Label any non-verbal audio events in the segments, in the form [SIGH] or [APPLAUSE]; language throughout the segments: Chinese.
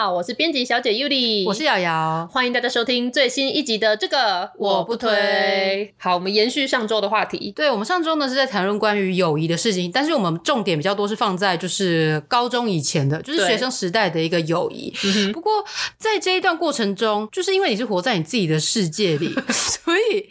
好，我是编辑小姐 Yuli，我是瑶瑶，欢迎大家收听最新一集的这个我不推。好，我们延续上周的话题。对，我们上周呢是在谈论关于友谊的事情，但是我们重点比较多是放在就是高中以前的，就是学生时代的一个友谊。不过在这一段过程中，就是因为你是活在你自己的世界里，[LAUGHS] 所以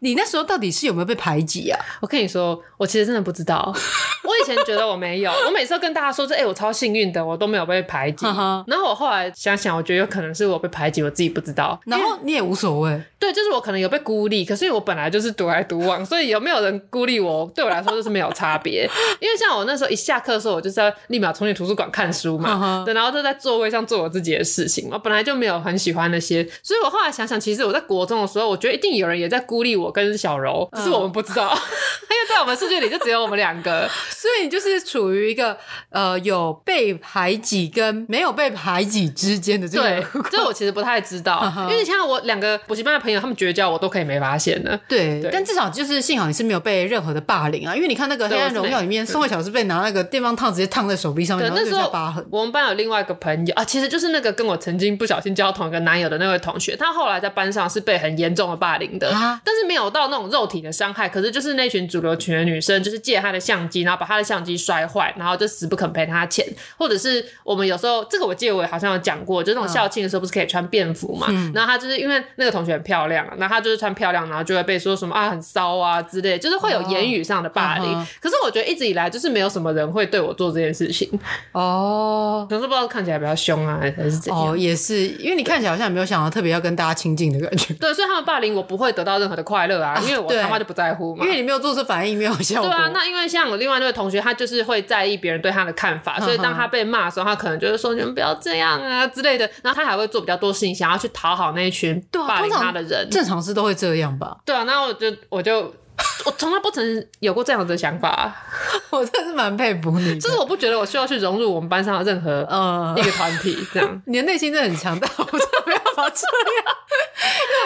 你那时候到底是有没有被排挤啊？我跟你说，我其实真的不知道。[LAUGHS] 我以前觉得我没有，我每次都跟大家说这，哎、欸，我超幸运的，我都没有被排挤。然后我后来。想想，我觉得有可能是我被排挤，我自己不知道。然后你也无所谓，对，就是我可能有被孤立，可是我本来就是独来独往，所以有没有人孤立我，对我来说就是没有差别。[LAUGHS] 因为像我那时候一下课的时候，我就是要立马冲去图书馆看书嘛，对，然后就在座位上做我自己的事情。我本来就没有很喜欢那些，所以我后来想想，其实我在国中的时候，我觉得一定有人也在孤立我跟小柔，只是我们不知道，[LAUGHS] 因为在我们世界里就只有我们两个，所以你就是处于一个呃有被排挤跟没有被排挤之间的这个。这我其实不太知道，因为你像我两个补习班的朋友，他们绝交我都可以没发现的。对，对，但至少就是幸好你是没有被任何的霸凌啊，因为你看那个《黑暗荣耀》里面，宋慧乔是被拿那个电棒烫直接烫在手臂上面，然后留下疤痕。我们班有另外一个朋友啊，其实就是那个跟我曾经不小心交同一个男友的那位同学，他后来在班上是被很严重的霸凌的，但是没有到那种肉体的伤害，可是就是那群主流群的女生，就是借他的相机，然后把他的相机摔坏，然后就死不肯赔他钱，或者是我们有时候这个我借我也好像有讲过，就那种校庆的时候不是可以穿便服嘛，嗯、然后他就是因为那个同学很漂亮，然后他就是穿漂亮，然后就会被说什么啊很骚啊之类，就是会有言语上的霸凌。哦、可是我觉得一直以来就是没有什么人会对我做这件事情哦，可是不知道看起来比较凶啊，还是怎样？哦，也是因为你看起来好像没有想到特别要跟大家亲近的感觉。对，所以他们霸凌我不会得到任何的快乐啊，因为我他妈就不在乎嘛，因为你没有做出反应，没有效果。对啊，那因为像我另外那位同学，他就是会在意别人对他的看法，所以当他被骂的时候，他可能就是说你们不要这样啊之类的，然后他还会做比较多事情，想要去讨好那一群霸凌他的人。正常是都会这样吧？对啊，那我就我就。我从来不曾有过这样的想法，[LAUGHS] 我真的是蛮佩服你。就是我不觉得我需要去融入我们班上的任何一个团体，这样。[LAUGHS] 你的内心真的很强大，我真的没有办法这样。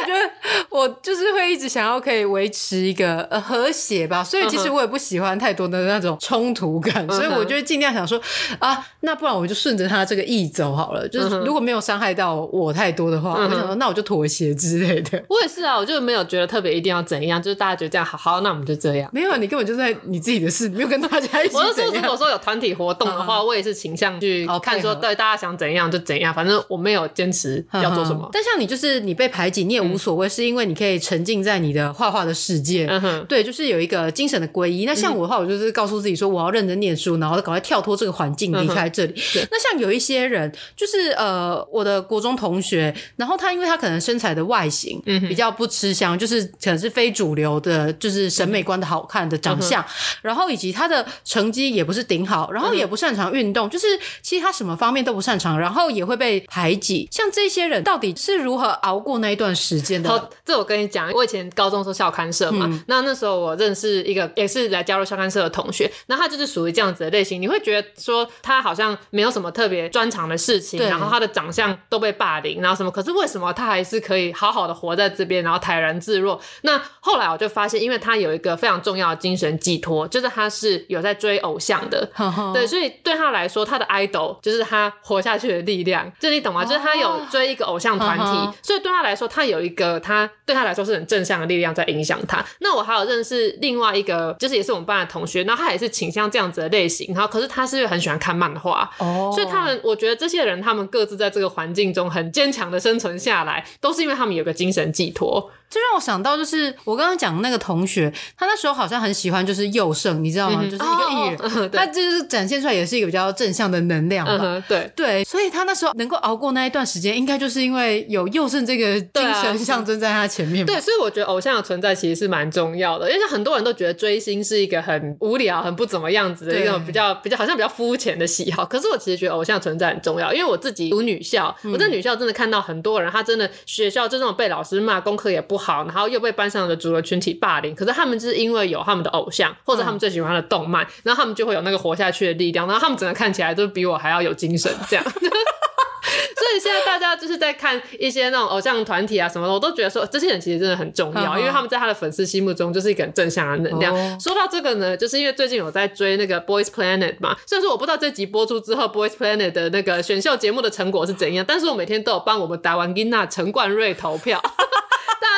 因为我觉得我就是会一直想要可以维持一个呃和谐吧，所以其实我也不喜欢太多的那种冲突感，所以我就会尽量想说啊，那不然我就顺着他这个意走好了。就是如果没有伤害到我太多的话，我想说那我就妥协之类的。我也是啊，我就没有觉得特别一定要怎样，就是大家觉得这样好。好，那我们就这样。没有，你根本就在你自己的事，没有跟大家一起。[LAUGHS] 我是说，如果说有团体活动的话，我也是倾向去看说，对大家想怎样就怎样，反正我没有坚持要做什么。但像你，就是你被排挤，你也无所谓，是因为你可以沉浸在你的画画的世界。对，就是有一个精神的皈依。那像我的话，我就是告诉自己说，我要认真念书，然后赶快跳脱这个环境，离开这里。那像有一些人，就是呃，我的国中同学，然后他因为他可能身材的外形比较不吃香，就是可能是非主流的，就是审美观的好看的长相，然后以及他的成绩也不是顶好，然后也不擅长运动，就是其实他什么方面都不擅长，然后也会被排挤。像这些人到底是如何熬过那一段时间的？好，这我跟你讲，我以前高中时候校刊社嘛，嗯、那那时候我认识一个也是来加入校刊社的同学，那他就是属于这样子的类型。你会觉得说他好像没有什么特别专长的事情，然后他的长相都被霸凌，然后什么？可是为什么他还是可以好好的活在这边，然后泰然自若？那后来我就发现，因为他有一个非常重要的精神寄托，就是他是有在追偶像的，对，所以对他来说，他的 idol 就是他活下去的力量，就你懂吗？就是他有追一个偶像团体，所以对他来说，他有一个他对他来说是很正向的力量在影响他。那我还有认识另外一个，就是也是我们班的同学，那他也是倾向这样子的类型，然后可是他是很喜欢看漫画，哦，所以他们我觉得这些人他们各自在这个环境中很坚强的生存下来，都是因为他们有个精神寄托。这让我想到，就是我刚刚讲的那个同学，他那时候好像很喜欢就是佑胜，你知道吗？就是一个艺人，哦、[LAUGHS] 他就是展现出来也是一个比较正向的能量吧。嗯、对对，所以他那时候能够熬过那一段时间，应该就是因为有佑胜这个精神象征在他前面。对，所以我觉得偶像的存在其实是蛮重要的，因为很多人都觉得追星是一个很无聊、很不怎么样子的一种比较比较好像比较肤浅的喜好。可是我其实觉得偶像存在很重要，因为我自己读女校，我在女校真的看到很多人，他真的学校就这种被老师骂，功课也不好，然后又被班上的主流群体霸凌。可是他们就是因为有他们的偶像，或者他们最喜欢的动漫，然后他们就会有那个活下去的力量，然后他们整个看起来都比我还要有精神，这样。[LAUGHS] 所以现在大家就是在看一些那种偶像团体啊什么的，我都觉得说这些人其实真的很重要，因为他们在他的粉丝心目中就是一个很正向的能量。哦、说到这个呢，就是因为最近有在追那个 Boys Planet 嘛，虽然说我不知道这集播出之后 Boys Planet 的那个选秀节目的成果是怎样，但是我每天都有帮我们台湾囡仔陈冠瑞投票。[LAUGHS]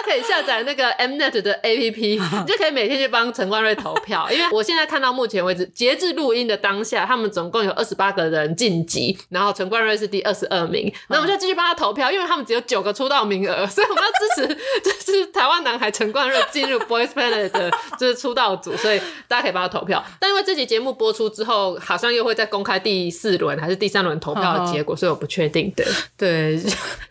可以下载那个 Mnet 的 APP，[LAUGHS] 你就可以每天去帮陈冠瑞投票。因为我现在看到目前为止，截至录音的当下，他们总共有二十八个人晋级，然后陈冠瑞是第二十二名。那我们就继续帮他投票，因为他们只有九个出道名额，[LAUGHS] 所以我们要支持 [LAUGHS] 就是台湾男孩陈冠瑞进入 Boys Planet 的就是出道组，所以大家可以帮他投票。但因为这集节目播出之后，好像又会再公开第四轮还是第三轮投票的结果，所以我不确定。对对，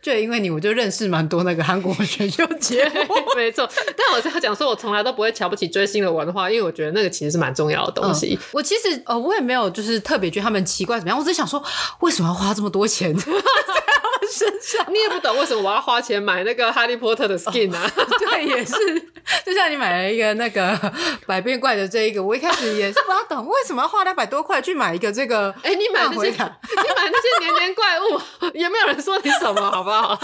就因为你，我就认识蛮多那个韩国选秀节。[LAUGHS] 没错，但我是要讲说，我从来都不会瞧不起追星的文化，因为我觉得那个其实是蛮重要的东西。我其实呃，我也没有就是特别觉得他们奇怪怎么样，我只是想说，为什么要花这么多钱 [LAUGHS] 身上？你也不懂为什么我要花钱买那个哈利波特的 skin 啊？哦、[LAUGHS] 对，也是，就像你买了一个那个 [LAUGHS] 百变怪的这一个，我一开始也是不懂为什么要花两百多块去买一个这个。哎，你买那些，[LAUGHS] 你买那些年年怪物，也没有人说你什么，好不好？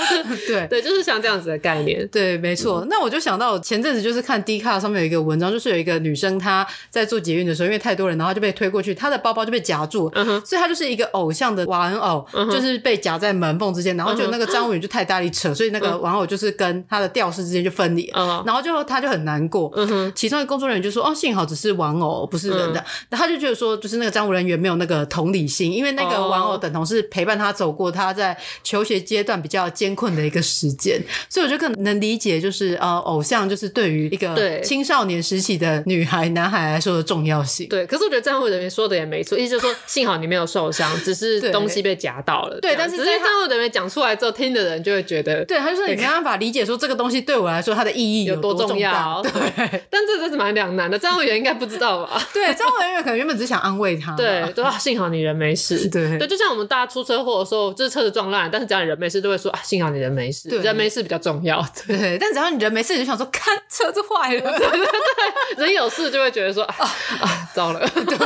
对对，就是像这样子的概念。对，没错。嗯那我就想到前阵子就是看 Dcard 上面有一个文章，就是有一个女生她在做捷运的时候，因为太多人，然后就被推过去，她的包包就被夹住，所以她就是一个偶像的玩偶，嗯、就是被夹在门缝之间，然后就那个张文宇就太大力扯，所以那个玩偶就是跟他的吊饰之间就分离，嗯、然后就他就很难过，嗯哼，其中一个工作人员就说：“哦，幸好只是玩偶，不是人的。嗯”然后他就觉得说，就是那个站务人员没有那个同理心，因为那个玩偶等同是陪伴他走过他在求学阶段比较艰困的一个时间，所以我就可能理解，就是呃，偶像就是。对于一个青少年时期的女孩、男孩来说的重要性，对。可是我觉得站务人员说的也没错，意思就是说，幸好你没有受伤，只是东西被夹到了。对，但是这些站务人员讲出来之后，听的人就会觉得，对，他就说你没办法理解说这个东西对我来说它的意义有多重要。对，[LAUGHS] 但这真是蛮两难的。站务员应该不知道吧？对，站务人员可能原本只想安慰他。对，对啊，幸好你人没事。[LAUGHS] 对，对，就像我们大家出车祸的时候，就是车子撞烂，但是只要你人没事，都会说啊，幸好你人没事。人没事比较重要。[LAUGHS] 对，但只要你人没事，你就想说，看车子坏了。对对对，人有事就会觉得说啊啊，糟了，对，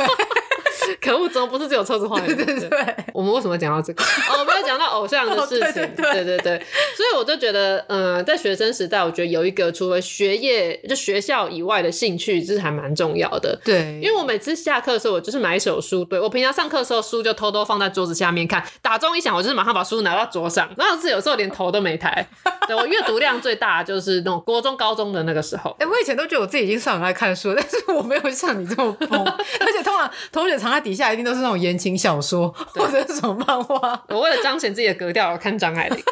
[LAUGHS] 可恶，怎么不是只有车子坏？对对对，我们为什么讲到这个？[LAUGHS] 哦，我们要讲到偶像的事情，对对对，所以我就觉得，嗯，在学生时代，我觉得有一个除了学业就学校以外的兴趣，这是还蛮重要的。对，因为我每次下课的时候，我就是买一手书，对，我平常上课的时候，书就偷偷放在桌子下面看，打钟一响，我就是马上把书拿到桌上，然后是有时候连头都没抬。对，我阅读量最大就是那种国中、高中的那个时候。哎、欸，我以前都觉得我自己已经算很爱看书，但是我没有像你这么疯。[LAUGHS] 而且通常同学藏在底下一定都是那种言情小说或者是什么漫画。[LAUGHS] 我为了彰显自己的格调，我看张爱玲。[LAUGHS]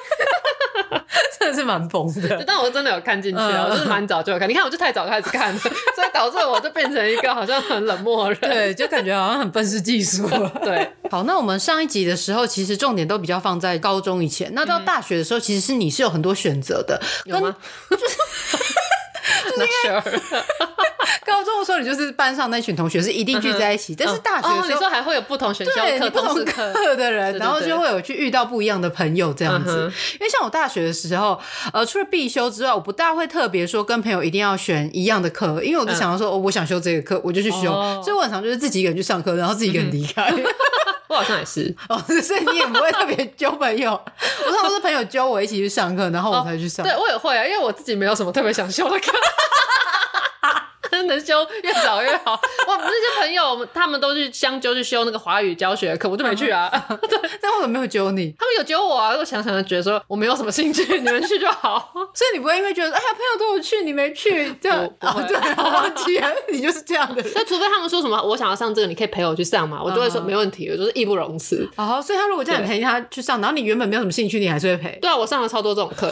真的是蛮疯的，但我真的有看进去啊，我就是蛮早就有看。你看，我就太早开始看了，[LAUGHS] 所以导致我就变成一个好像很冷漠的人，对，就感觉好像很愤世嫉俗。对，好，那我们上一集的时候，其实重点都比较放在高中以前，那到大学的时候，其实是你是有很多选择的，有吗？[LAUGHS] [LAUGHS] 高中的时候，你就是班上那群同学是一定聚在一起，但是大学的时候，你说还会有不同选校课、不同课的人，然后就会有去遇到不一样的朋友这样子。因为像我大学的时候，呃，除了必修之外，我不大会特别说跟朋友一定要选一样的课，因为我就想要说，哦，我想修这个课，我就去修。所以我很常就是自己一个人去上课，然后自己一个人离开。我好像也是，[LAUGHS] 哦，所以你也不会特别揪朋友。我通常都是朋友揪我一起去上课，然后我才去上。对，我也会啊，因为我自己没有什么特别想修的课。能修越早越好。[LAUGHS] 我那些朋友，他们都去相揪去修那个华语教学课，我就没去啊。对，[LAUGHS] 但我怎么没有揪你？他们有揪我啊。我想想就觉得说我没有什么兴趣，你们去就好。[LAUGHS] 所以你不会因为觉得哎呀，朋友都有去，你没去这样？哦，对，忘记了，你就是这样的。那除非他们说什么，我想要上这个，你可以陪我去上嘛，我就会说没问题，我就是义不容辞。好，所以他如果叫你陪他去上，然后你原本没有什么兴趣，你还是会陪。对啊，我上了超多这种课。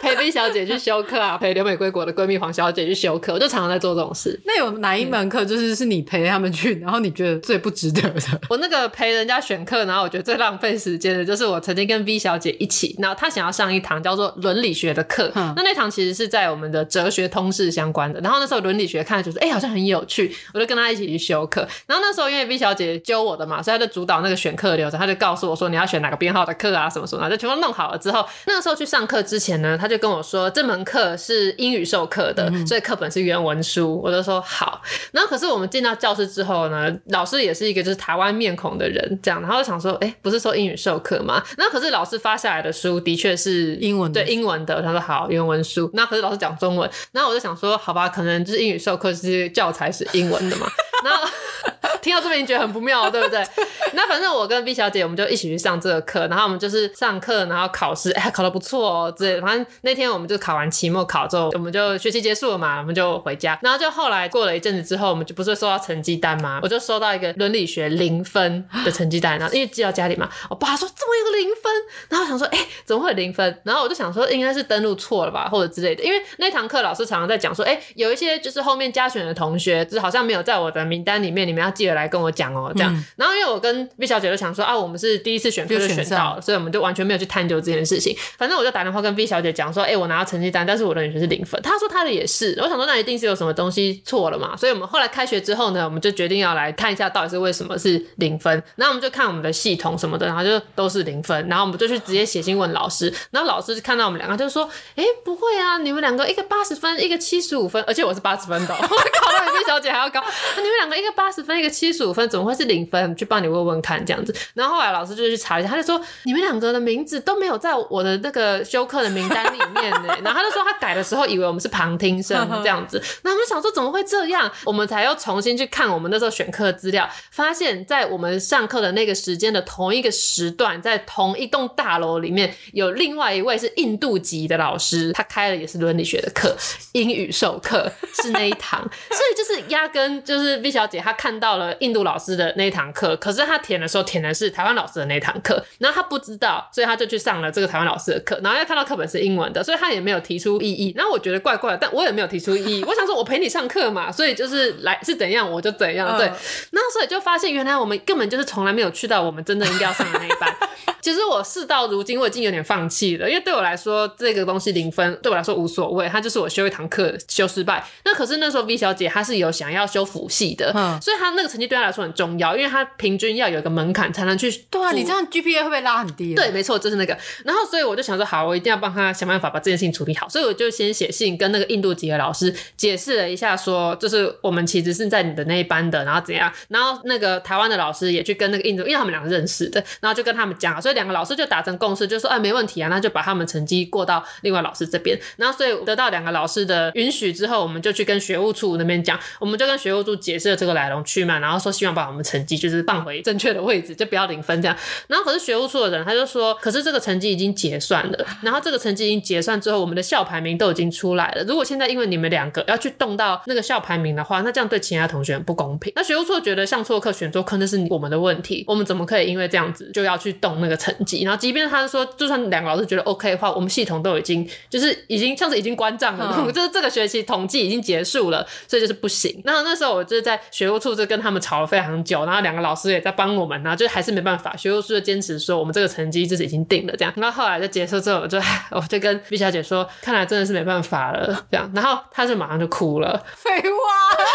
[LAUGHS] 陪 B 小姐去修课啊，陪留美归国的闺蜜黄小姐去修课，我就常常在做这种事。那有哪一门课就是是你陪他们去，然后你觉得最不值得的？[LAUGHS] 我那个陪人家选课，然后我觉得最浪费时间的，就是我曾经跟 V 小姐一起，然后她想要上一堂叫做伦理学的课，嗯、那那堂其实是在我们的哲学通识相关的。然后那时候伦理学看的就是，哎、欸，好像很有趣，我就跟她一起去修课。然后那时候因为 V 小姐揪我的嘛，所以她就主导那个选课流程，她就告诉我说你要选哪个编号的课啊，什么什么的，就全部弄好了之后，那个时候去上课之前呢，她就跟我说这门课是英语授课的，嗯、所以课本是原文书。我就说好。然后可是我们进到教室之后呢，老师也是一个就是台湾面孔的人，这样，然后就想说，哎、欸，不是说英语授课吗？那可是老师发下来的书的确是英文的，对英文的。他说好，原文书。那可是老师讲中文，那我就想说，好吧，可能就是英语授课是教材是英文的嘛。[LAUGHS] 然后听到这边你觉得很不妙，对不对？[LAUGHS] 那反正我跟 B 小姐我们就一起去上这个课，然后我们就是上课，然后考试，哎，考的不错哦。之类的，反正那天我们就考完期末考之后，我们就学期结束了嘛，我们就回家。然后就后来过了一阵子之后，我们就不是收到成绩单吗？我就收到一个伦理学零分的成绩单，然后因为寄到家里嘛，我爸说怎么有个零分？然后我想说，哎，怎么会有零分？然后我就想说，应该是登录错了吧，或者之类的。因为那堂课老师常常在讲说，哎，有一些就是后面加选的同学，就是好像没有在我的名单里面，你们要记得来跟我讲哦，这样。嗯、然后因为我跟 B 小姐就想说啊，我们是第一次选课就选到了，所以我们就完全没有去探究这件事情。反正我就打电话跟 B 小姐讲说，哎、欸，我拿到成绩单，但是我的女生是零分。她说她的也是。我想说那一定是有什么东西错了嘛。所以我们后来开学之后呢，我们就决定要来看一下到底是为什么是零分。然后我们就看我们的系统什么的，然后就都是零分。然后我们就去直接写信问老师。然后老师就看到我们两个，就说，哎、欸，不会啊，你们两个一个八十分，一个七十五分，而且我是八十分的，[LAUGHS] 我考的比 B 小姐还要高。你们两个一个八十分，一个七十五分，怎么会是零分？去帮你问问看这样子，然后后来老师就去查一下，他就说你们两个的名字都没有在我的那个修课的名单里面呢。[LAUGHS] 然后他就说他改的时候以为我们是旁听生这样子，[LAUGHS] 那我们想说怎么会这样？我们才又重新去看我们那时候选课资料，发现在我们上课的那个时间的同一个时段，在同一栋大楼里面有另外一位是印度籍的老师，他开的也是伦理学的课，英语授课是那一堂，所以就是压根就是 B 小姐她看到了印度老师的那一堂课。可是她填的时候填的是台湾老师的那堂课，然后她不知道，所以她就去上了这个台湾老师的课，然后又看到课本是英文的，所以她也没有提出异议。然后我觉得怪怪的，但我也没有提出异议。我想说，我陪你上课嘛，所以就是来是怎样我就怎样，[LAUGHS] 对。然后所以就发现，原来我们根本就是从来没有去到我们真的应该要上的那一班。其实我事到如今，我已经有点放弃了，因为对我来说，这个东西零分对我来说无所谓，它就是我修一堂课修失败。那可是那时候 V 小姐她是有想要修辅系的，嗯，所以他那个成绩对他来说很重要，因为他平均要有一个门槛才能去。对啊，你这样 GPA 会不会拉很低？对，没错，就是那个。然后所以我就想说，好，我一定要帮他想办法把这件事情处理好。所以我就先写信跟那个印度籍的老师解释了一下，说就是我们其实是在你的那一班的，然后怎样。然后那个台湾的老师也去跟那个印度，因为他们两个认识的，然后就跟他们讲，所以两个老师就达成共识，就说哎，没问题啊，那就把他们成绩过到另外老师这边。然后所以得到两个老师的允许之后，我们就去跟学务处那边讲，我们就跟学务处解释了这个来龙去脉，然后说希望把我们成绩就是放回正确的位置，就不要零分这样。然后可是学务处的人他就说，可是这个成绩已经结算了，然后这个成绩已经结算之后，我们的校排名都已经出来了。如果现在因为你们两个要去动到那个校排名的话，那这样对其他同学很不公平。那学务处觉得上错课选错课那是我们的问题，我们怎么可以因为这样子就要去动那个成绩？然后即便他说。就算两个老师觉得 OK 的话，我们系统都已经就是已经像是已经关账了，嗯、就是这个学期统计已经结束了，所以就是不行。然后那时候我就在学务处就跟他们吵了非常久，然后两个老师也在帮我们，然后就还是没办法。学务处就坚持说我们这个成绩就是已经定了这样。然后后来就结束之后，我就 [LAUGHS] 我就跟毕小姐说，看来真的是没办法了这样。然后她就马上就哭了，[LAUGHS] 废话。[LAUGHS]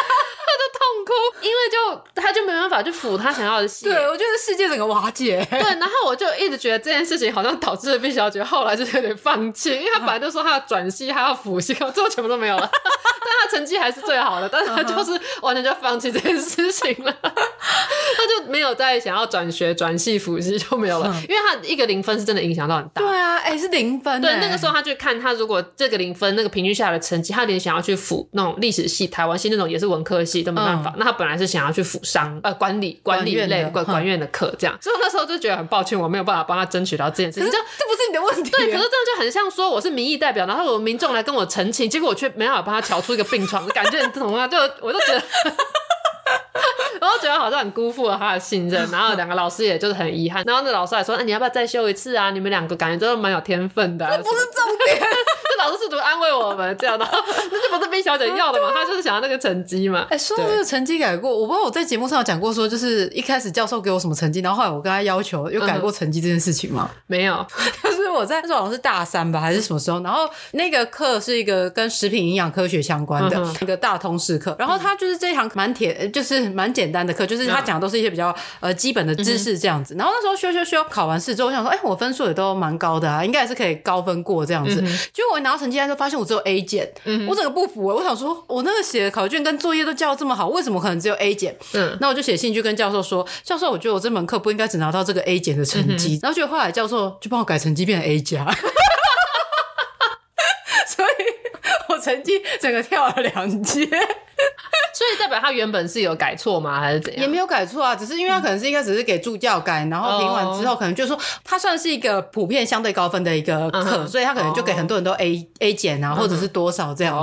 痛哭，因为就他就没办法去辅他想要的戏。对，我觉得世界整个瓦解。对，然后我就一直觉得这件事情好像导致了毕小姐后来就有点放弃，因为她本来就说她要转系，她要辅系，最后全部都没有了。但她成绩还是最好的，但是她就是完全就放弃这件事情了。他就没有再想要转学、转系、辅系就没有了，因为他一个零分是真的影响到很大。对啊，哎、欸，是零分。对，那个时候他就看他如果这个零分那个平均下来的成绩，他连想要去辅那种历史系、台湾系那种也是文科系都没办法。嗯、那他本来是想要去辅商呃管理管理类管管院的课这样，所以那时候就觉得很抱歉，我没有办法帮他争取到这件事情。这这不是你的问题。对，可是这样就很像说我是民意代表，然后有民众来跟我澄清，结果我却没办法帮他调出一个病床，感觉你懂吗？就我就觉得。然后觉得好像很辜负了他的信任，然后两个老师也就是很遗憾。然后那老师还说：“那、啊、你要不要再修一次啊？你们两个感觉都是蛮有天分的、啊。”这不是重点，[LAUGHS] 这老师试图安慰我们这样的，那就不是 B 小姐要的嘛，她就是想要那个成绩嘛。哎、欸，说到这个成绩改过，我不知道我在节目上有讲过说，就是一开始教授给我什么成绩，然后后来我跟他要求有改过成绩这件事情吗？嗯、没有，[LAUGHS] 就是我在那时候好像是大三吧，还是什么时候，然后那个课是一个跟食品营养科学相关的一个大通识课，然后他就是这一堂蛮铁，就是蛮简单的课，就是他讲的都是一些比较呃基本的知识这样子。然后那时候修修修考完试之后，我想说，哎、欸，我分数也都蛮高的啊，应该也是可以高分过这样子。结果我一拿到成绩单，就发现我只有 A 减，嗯、我整个不服、欸。我想说，我那个写的考卷跟作业都教的这么好，为什么可能只有 A 减？嗯，那我就写信去跟教授说，教授，我觉得我这门课不应该只拿到这个 A 减的成绩。嗯、然后结果后来教授就帮我改成绩变成 A 加。[LAUGHS] 所以我成绩整个跳了两阶。[LAUGHS] 所以代表他原本是有改错吗？还是怎样？也没有改错啊，只是因为他可能是一开始是给助教改，然后评完之后可能就是说他算是一个普遍相对高分的一个课，所以他可能就给很多人都 A A 减啊，或者是多少这样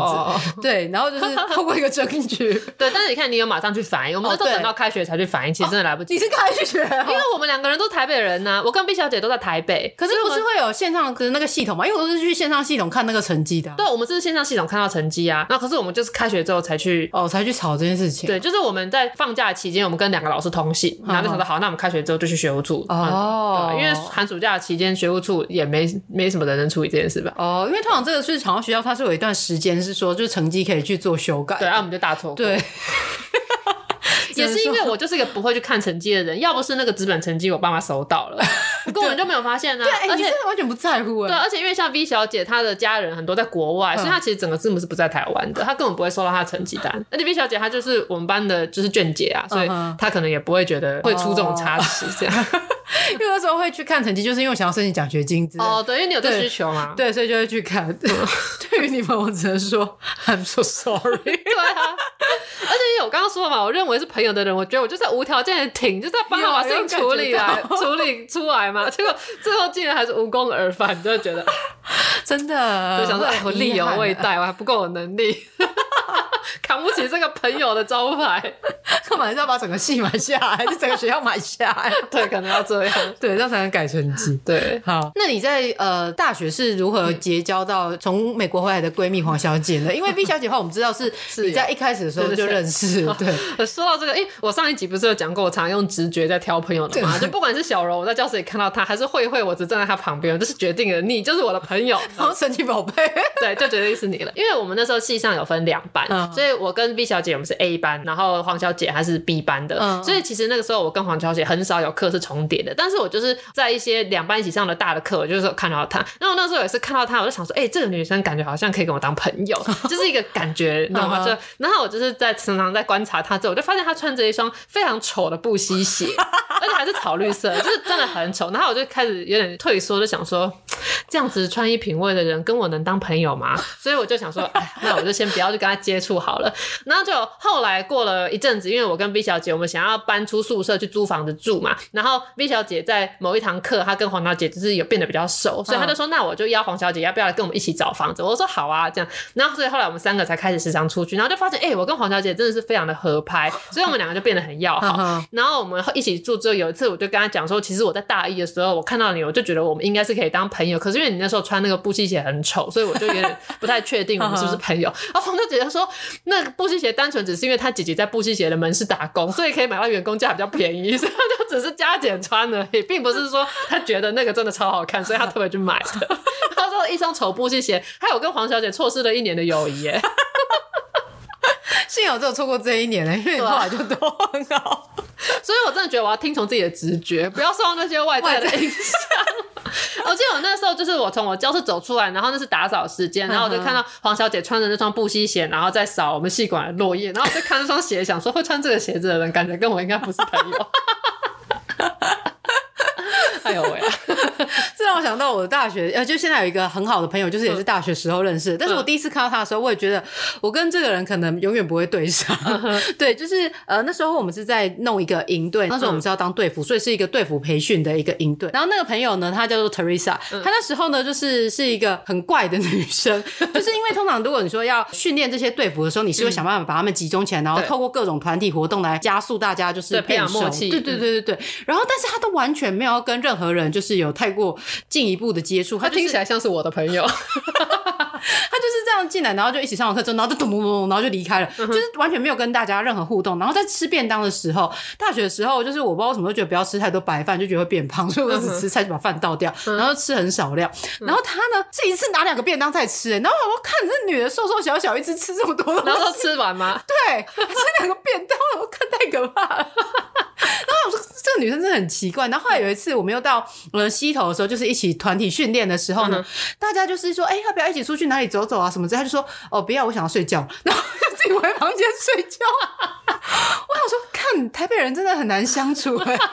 子。对，然后就是透过一个证据。[LAUGHS] 对，但是你看你有马上去反应，我们都等到开学才去反应，其实真的来不及。你是开学？因为我们两个人都台北人呐，我跟 B 小姐都在台北，可是不是会有线上的那个系统吗？因为我都是去线上系统看那个成绩的。对，我们是线上系统看到成绩啊，那可是我们就是开学之后才去哦，才去吵这件事情。对。就是我们在放假期间，我们跟两个老师通信，然后就想说好，那我们开学之后就去学务处哦、嗯，因为寒暑假期间学务处也没没什么人能处理这件事吧？哦，因为通常这个是好像学校它是有一段时间是说，就是成绩可以去做修改，对，然后我们就大错过。对。也是因为我就是一个不会去看成绩的人，要不是那个纸本成绩我爸妈收到了，[LAUGHS] 根本就没有发现呢、啊。对，而且完全不在乎。对，而且因为像 V 小姐她的家人很多在国外，所以她其实整个字母是不在台湾的，她根本不会收到她的成绩单。而且 V 小姐她就是我们班的就是卷姐啊，所以她可能也不会觉得会出这种差池这样。[LAUGHS] 因为那时候会去看成绩，就是因为我想要申请奖学金之类。哦，对，因为你有这个需求嘛。对，所以就会去看。[LAUGHS] 对于你们，我只能说 I'm so sorry。对啊。而且因为我刚刚说了嘛，我认为是朋友的人，我觉得我就是在无条件的挺，就是要帮他把事情处理来 [LAUGHS] 处理出来嘛。结果最后竟然还是无功而返，你就会觉得 [LAUGHS] 真的，就想说哎我力有未逮，我还不够有能力。[LAUGHS] 扛不起这个朋友的招牌，[LAUGHS] 干嘛要把整个系买下来，还是整个学校买下来？[LAUGHS] 对，可能要这样，对，这样才能改成绩。对，好，那你在呃大学是如何结交到从美国回来的闺蜜黄小姐呢？因为 B 小姐的话，我们知道是你在一开始的时候就认识。对，说到这个，哎，我上一集不是有讲过，我常用直觉在挑朋友的嘛？就不管是小柔，我在教室里看到她，还是慧慧，我只站在她旁边，就是决定了，你就是我的朋友，然后神奇宝贝，对，就决定是你了。因为我们那时候系上有分两班。所以我跟 B 小姐我们是 A 班，然后黄小姐她是 B 班的。嗯，所以其实那个时候我跟黄小姐很少有课是重叠的。但是我就是在一些两班一起上的大的课，我就是看到她。然后那时候也是看到她，我就想说，哎、欸，这个女生感觉好像可以跟我当朋友，[LAUGHS] 就是一个感觉，你知道吗？就然后我就是在常常在观察她之后，我就发现她穿着一双非常丑的布西鞋，[LAUGHS] 而且还是草绿色，就是真的很丑。然后我就开始有点退缩，就想说，[SNIFFS] 这样子穿衣品味的人跟我能当朋友吗？所以我就想说，[LAUGHS] 哎，那我就先不要去跟她接触好了。然后就后来过了一阵子，因为我跟 B 小姐我们想要搬出宿舍去租房子住嘛，然后 B 小姐在某一堂课，她跟黄小姐就是有变得比较熟，所以她就说：“那我就邀黄小姐要不要来跟我们一起找房子？”我说：“好啊。”这样，然后所以后来我们三个才开始时常出去，然后就发现，哎、欸，我跟黄小姐真的是非常的合拍，[LAUGHS] 所以我们两个就变得很要好。然后我们一起住之后，有一次我就跟她讲说：“其实我在大一的时候，我看到你，我就觉得我们应该是可以当朋友。可是因为你那时候穿那个布希鞋很丑，所以我就有点不太确定我们是不是朋友。”然后黄小姐就说：“那布鞋鞋单纯只是因为他姐姐在布鞋鞋的门市打工，所以可以买到员工价比较便宜，[LAUGHS] 所以他就只是加减穿而已，并不是说他觉得那个真的超好看，所以他特别去买的。[LAUGHS] 他说一双丑布鞋，还有跟黄小姐错失了一年的友谊耶。幸好只有错过这一年呢，因为后来就都很好。[LAUGHS] 所以我真的觉得我要听从自己的直觉，不要受到那些外在的影响。[LAUGHS] 我记得我那时候就是我从我教室走出来，然后那是打扫时间，然后我就看到黄小姐穿着那双布希鞋，然后在扫我们系馆的落叶，然后我就看那双鞋，想说会穿这个鞋子的人，感觉跟我应该不是朋友。[LAUGHS] 哎呦喂！[LAUGHS] 这让我想到我的大学，呃，就现在有一个很好的朋友，就是也是大学时候认识的。但是我第一次看到他的时候，我也觉得我跟这个人可能永远不会对上。[LAUGHS] 对，就是呃，那时候我们是在弄一个营队，那时候我们是要当队服，所以是一个队服培训的一个营队。然后那个朋友呢，他叫做 Teresa，她那时候呢，就是是一个很怪的女生，[LAUGHS] 就是因为通常如果你说要训练这些队服的时候，你是会想办法把他们集中起来，然后透过各种团体活动来加速大家就是变熟。对对对对对。然后，但是他都完全没有跟任何人就是有太过进一步的接触，他听起来像是我的朋友。[LAUGHS] [LAUGHS] 样进来，然后就一起上完课之后，然后就咚咚咚，然后就离开了，就是完全没有跟大家任何互动。然后在吃便当的时候，大学的时候，就是我不知道为什么都觉得不要吃太多白饭，就觉得会变胖，所以我就只吃菜，就把饭倒掉，然后吃很少量。然后他呢，是一次拿两个便当在吃，然后我看这女的瘦瘦小小，一直吃这么多，然后都吃完吗？[LAUGHS] 对，吃两个便当，我看太可怕了。[LAUGHS] 然后我说这个女生真的很奇怪。然后后来有一次我们又到呃溪头的时候，就是一起团体训练的时候呢，嗯、大家就是说，哎、欸，要不要一起出去哪里走走啊什么之类？他就说，哦，不要，我想要睡觉。[LAUGHS] 然后就自己回房间睡觉。[LAUGHS] 我想说，看台北人真的很难相处哎、欸。[LAUGHS]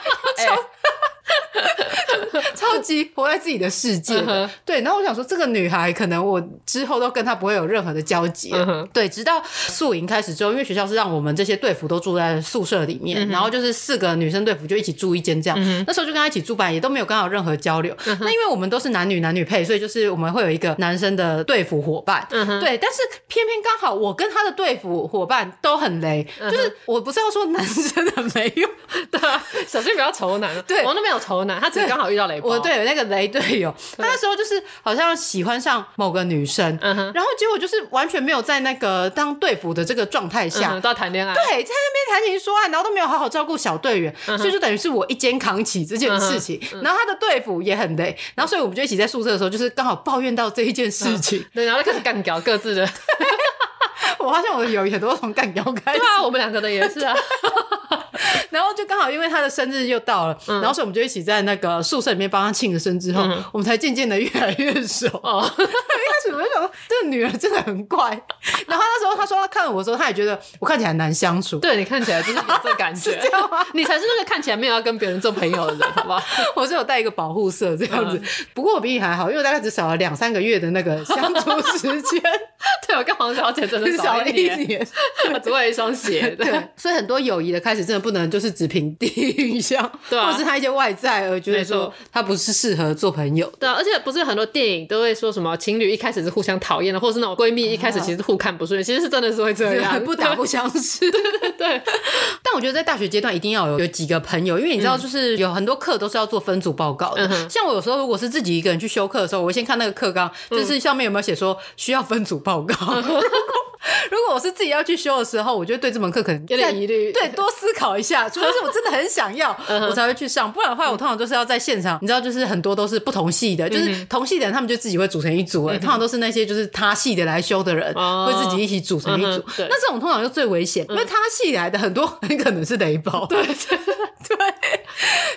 活在自己的世界，uh. 对。然后我想说，这个女孩可能我之后都跟她不会有任何的交集，uh. 对。直到宿营开始之后，因为学校是让我们这些队服都住在宿舍里面，uh. 然后就是四个女生队服就一起住一间这样。Uh. 那时候就跟她一起住吧，也都没有跟她有任何交流。Uh. 那因为我们都是男女男女配，所以就是我们会有一个男生的队服伙伴，uh. 对。但是偏偏刚好我跟他的队服伙伴都很雷，uh. 就是我不是要说男生的没用，对啊，小心不要仇男。对，我那边有仇男，他只是刚好遇到雷包。我对有那个雷队友，他那时候就是好像喜欢上某个女生，然后结果就是完全没有在那个当队服的这个状态下都要谈恋爱，对，在那边谈情说爱，然后都没有好好照顾小队员，所以就等于是我一肩扛起这件事情，然后他的队服也很累，然后所以我们就一起在宿舍的时候，就是刚好抱怨到这一件事情，对，然后就开始干掉各自的。[LAUGHS] 我发现我的友谊很多从干掉开始，对啊，我们两个的也是啊。[LAUGHS] [LAUGHS] 然后就刚好因为他的生日又到了，然后所以我们就一起在那个宿舍里面帮他庆了生之后，我们才渐渐的越来越熟。哦，一开始我就想说，这个女人真的很怪。[LAUGHS] 然后那时候他说他看我的时候，他也觉得我看起来很难相处。对，你看起来就是有这感觉，[LAUGHS] 这样吗？你才是那个看起来没有要跟别人做朋友的人，好不好？我是有带一个保护色这样子。不过我比你还好，因为我大概只少了两三个月的那个相处时间。对，我跟黄小姐真的少一年，只有一双鞋。对，所以很多友谊的开始真的不能就是只凭第一印象，对啊，或者是他一些外在而觉得说他不是适合做朋友。对啊，而且不是很多电影都会说什么情侣一开始是互相讨厌的，或者是那种闺蜜一开始其实互看不顺眼，其实是真的是会这样，[LAUGHS] 不打不相识。[LAUGHS] 对对对。[LAUGHS] 但我觉得在大学阶段一定要有有几个朋友，因为你知道，就是有很多课都是要做分组报告的。像我有时候如果是自己一个人去修课的时候，我会先看那个课纲，就是上面有没有写说需要分组报告。[LAUGHS] 如果我是自己要去修的时候，我就对这门课可能有点疑虑，对，多思考一下。[LAUGHS] 除非是我真的很想要，我才会去上。不然的话，我通常都是要在现场。你知道，就是很多都是不同系的，就是同系的人，他们就自己会组成一组。通常都是那些就是他系的来修的人，会自己一起组成一组。那这种通常就最危险，因为他系来的很多很可能是雷包。对对 [LAUGHS]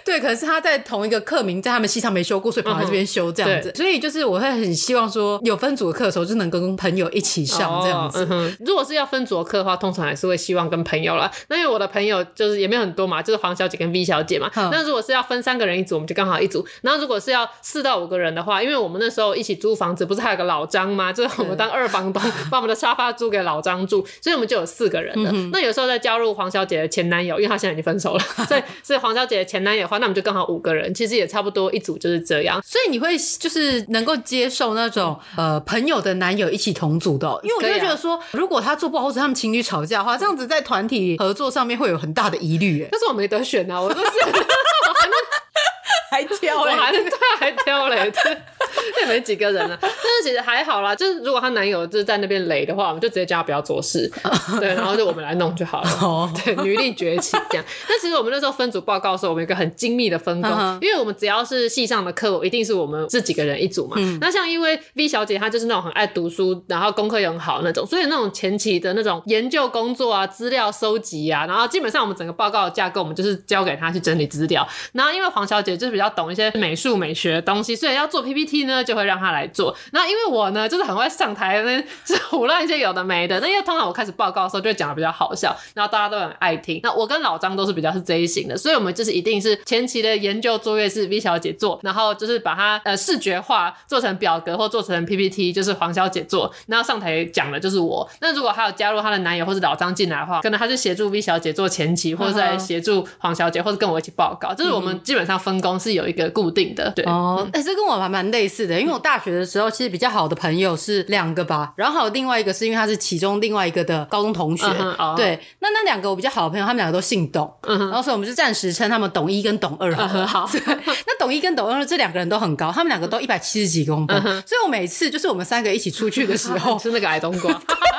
对 [LAUGHS] 对，可能是他在同一个课名在他们系上没修过，所以跑来这边修这样子。所以就是我会很希望说，有分组的课的时候，就能跟朋友一起上这样子。如果是要分组的课的话，通常还是会希望跟朋友啦。那因为我的朋友就是也没有很多嘛，就是黄小姐跟 V 小姐嘛。嗯、那如果是要分三个人一组，我们就刚好一组。然后如果是要四到五个人的话，因为我们那时候一起租房子，不是还有个老张吗？就是我们当二房东，把我们的沙发租给老张住，所以我们就有四个人了。嗯、那有时候再加入黄小姐的前男友，因为他现在已经分手了，[LAUGHS] 所以所以黄小姐的前男友的话，那我们就刚好五个人，其实也差不多一组就是这样。所以你会就是能够接受那种呃朋友的男友一起同组的、喔，因为我就会觉得说，如果他做不好。或者他们情侣吵架的话，这样子在团体合作上面会有很大的疑虑。哎，但是我没得选啊，我都是 [LAUGHS] 还挑嘞，还对，还挑嘞，对，[LAUGHS] 也没几个人了。但是其实还好啦，就是如果她男友就是在那边雷的话，我们就直接叫他不要做事，[LAUGHS] 对，然后就我们来弄就好了。[LAUGHS] 对，女力崛起这样。但其实我们那时候分组报告的时候，我们有一个很精密的分工，因为我们只要是系上的课，一定是我们这几个人一组嘛。那像因为 V 小姐她就是那种很爱读书，然后功课也很好那种，所以那种前期的那种研究工作啊、资料收集啊，然后基本上我们整个报告的架构，我们就是交给她去整理资料。然后因为黄小姐就是比较。懂一些美术美学的东西，所以要做 PPT 呢，就会让他来做。那因为我呢，就是很会上台那，就是唬烂一些有的没的。那因为通常我开始报告的时候，就会讲的比较好笑，然后大家都很爱听。那我跟老张都是比较是这一型的，所以我们就是一定是前期的研究作业是 V 小姐做，然后就是把它呃视觉化做成表格或做成 PPT，就是黄小姐做。然后上台讲的就是我。那如果还有加入她的男友或者老张进来的话，可能他就协助 V 小姐做前期，或者在协助黄小姐，或者跟我一起报告。就是我们基本上分工是。有一个固定的，对哦，哎、这跟我还蛮类似的，因为我大学的时候其实比较好的朋友是两个吧，然后还有另外一个是因为他是其中另外一个的高中同学，嗯哦、对，那那两个我比较好的朋友，他们两个都姓董，嗯、然后所以我们就暂时称他们董一跟董二好，嗯、好，[LAUGHS] 对，那董一跟董二这两个人都很高，他们两个都一百七十几公分，嗯，所以我每次就是我们三个一起出去的时候，是那个矮冬瓜。[LAUGHS]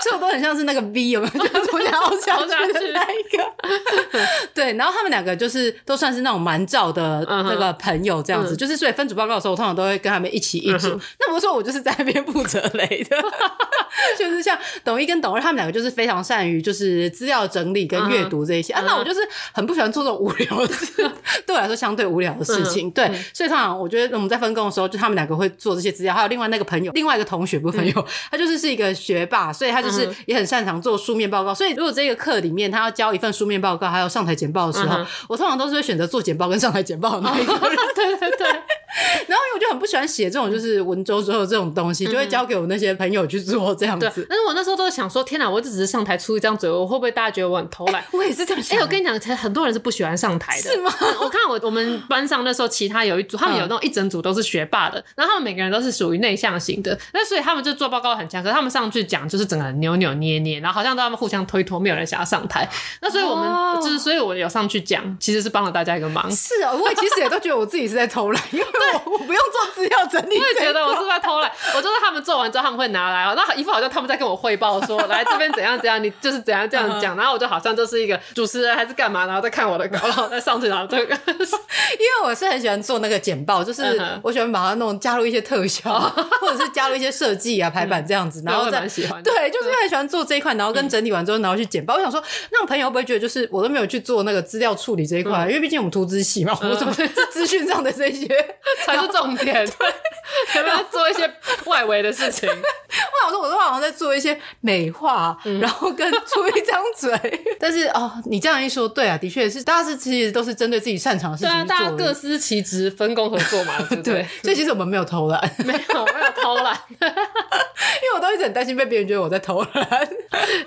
所以我都很像是那个 V 有没有？就 [LAUGHS] 是从小凹下去的那一个。对，然后他们两个就是都算是那种蛮照的那个朋友这样子，uh. 就是所以分组报告的时候，我通常都会跟他们一起一组。Uh. 那不是说我就是在那边负责雷的，[LAUGHS] 就是像董一跟董二，他们两个就是非常善于就是资料整理跟阅读这一些。Uh. 啊，那我就是很不喜欢做这种无聊的事，[LAUGHS] 对我来说相对无聊的事情。Uh. 对，所以通常我觉得我们在分工的时候，就他们两个会做这些资料，还有另外那个朋友，另外一个同学不是朋友，uh. 他就是是一个学霸。所以他就是也很擅长做书面报告。所以如果这个课里面他要交一份书面报告，还有上台简报的时候，嗯、我通常都是会选择做简报跟上台简报的那一个人。对对对。[LAUGHS] 然后因为我就很不喜欢写这种就是文绉绉的这种东西，就会交给我那些朋友去做这样子。嗯、但是我那时候都想说，天哪，我只是上台出一张嘴，我会不会大家觉得我很偷懒？我也是这样想。哎、欸，我跟你讲，其实很多人是不喜欢上台的。是吗？我看我我们班上那时候，其他有一组，他们有那种一整组都是学霸的，然后他们每个人都是属于内向型的，那所以他们就做报告很强，可是他们上去讲就是整个扭扭捏捏，然后好像都他们互相推脱，没有人想要上台。那所以我们、oh. 就是，所以我有上去讲，其实是帮了大家一个忙。是啊，我也其实也都觉得我自己是在偷懒，因为我我不用做资料整理。[LAUGHS] 我也觉得我是在偷懒，我就是他们做完之后他们会拿来，那一副好像他们在跟我汇报说，来这边怎样怎样，你就是怎样这样讲，然后我就好像就是一个主持人还是干嘛，然后再看我的稿，然后再上去然后这个。因为我是很喜欢做那个简报，就是我喜欢把它弄加入一些特效，或者是加入一些设计啊排版这样子，[LAUGHS] 然后再喜欢对，就是很喜欢做这一块，然后跟整理完之后，然后去剪报。我想说，那我朋友会不会觉得，就是我都没有去做那个资料处理这一块，因为毕竟我们图资系嘛，我怎么是资讯上的这些 [LAUGHS] 才是重点？[LAUGHS] 对，有没有做一些外围的事情？我想说，我都好像在做一些美化，然后跟出一张嘴。[LAUGHS] 但是哦，你这样一说，对啊，的确是，大家是其实都是针对自己擅长的事情做，大家各司其职，分工合作嘛，[LAUGHS] 对不对？对，所以其实我们没有偷懒，[LAUGHS] 没有没有偷懒，因为我都一直很担心被别人觉得我在偷懒。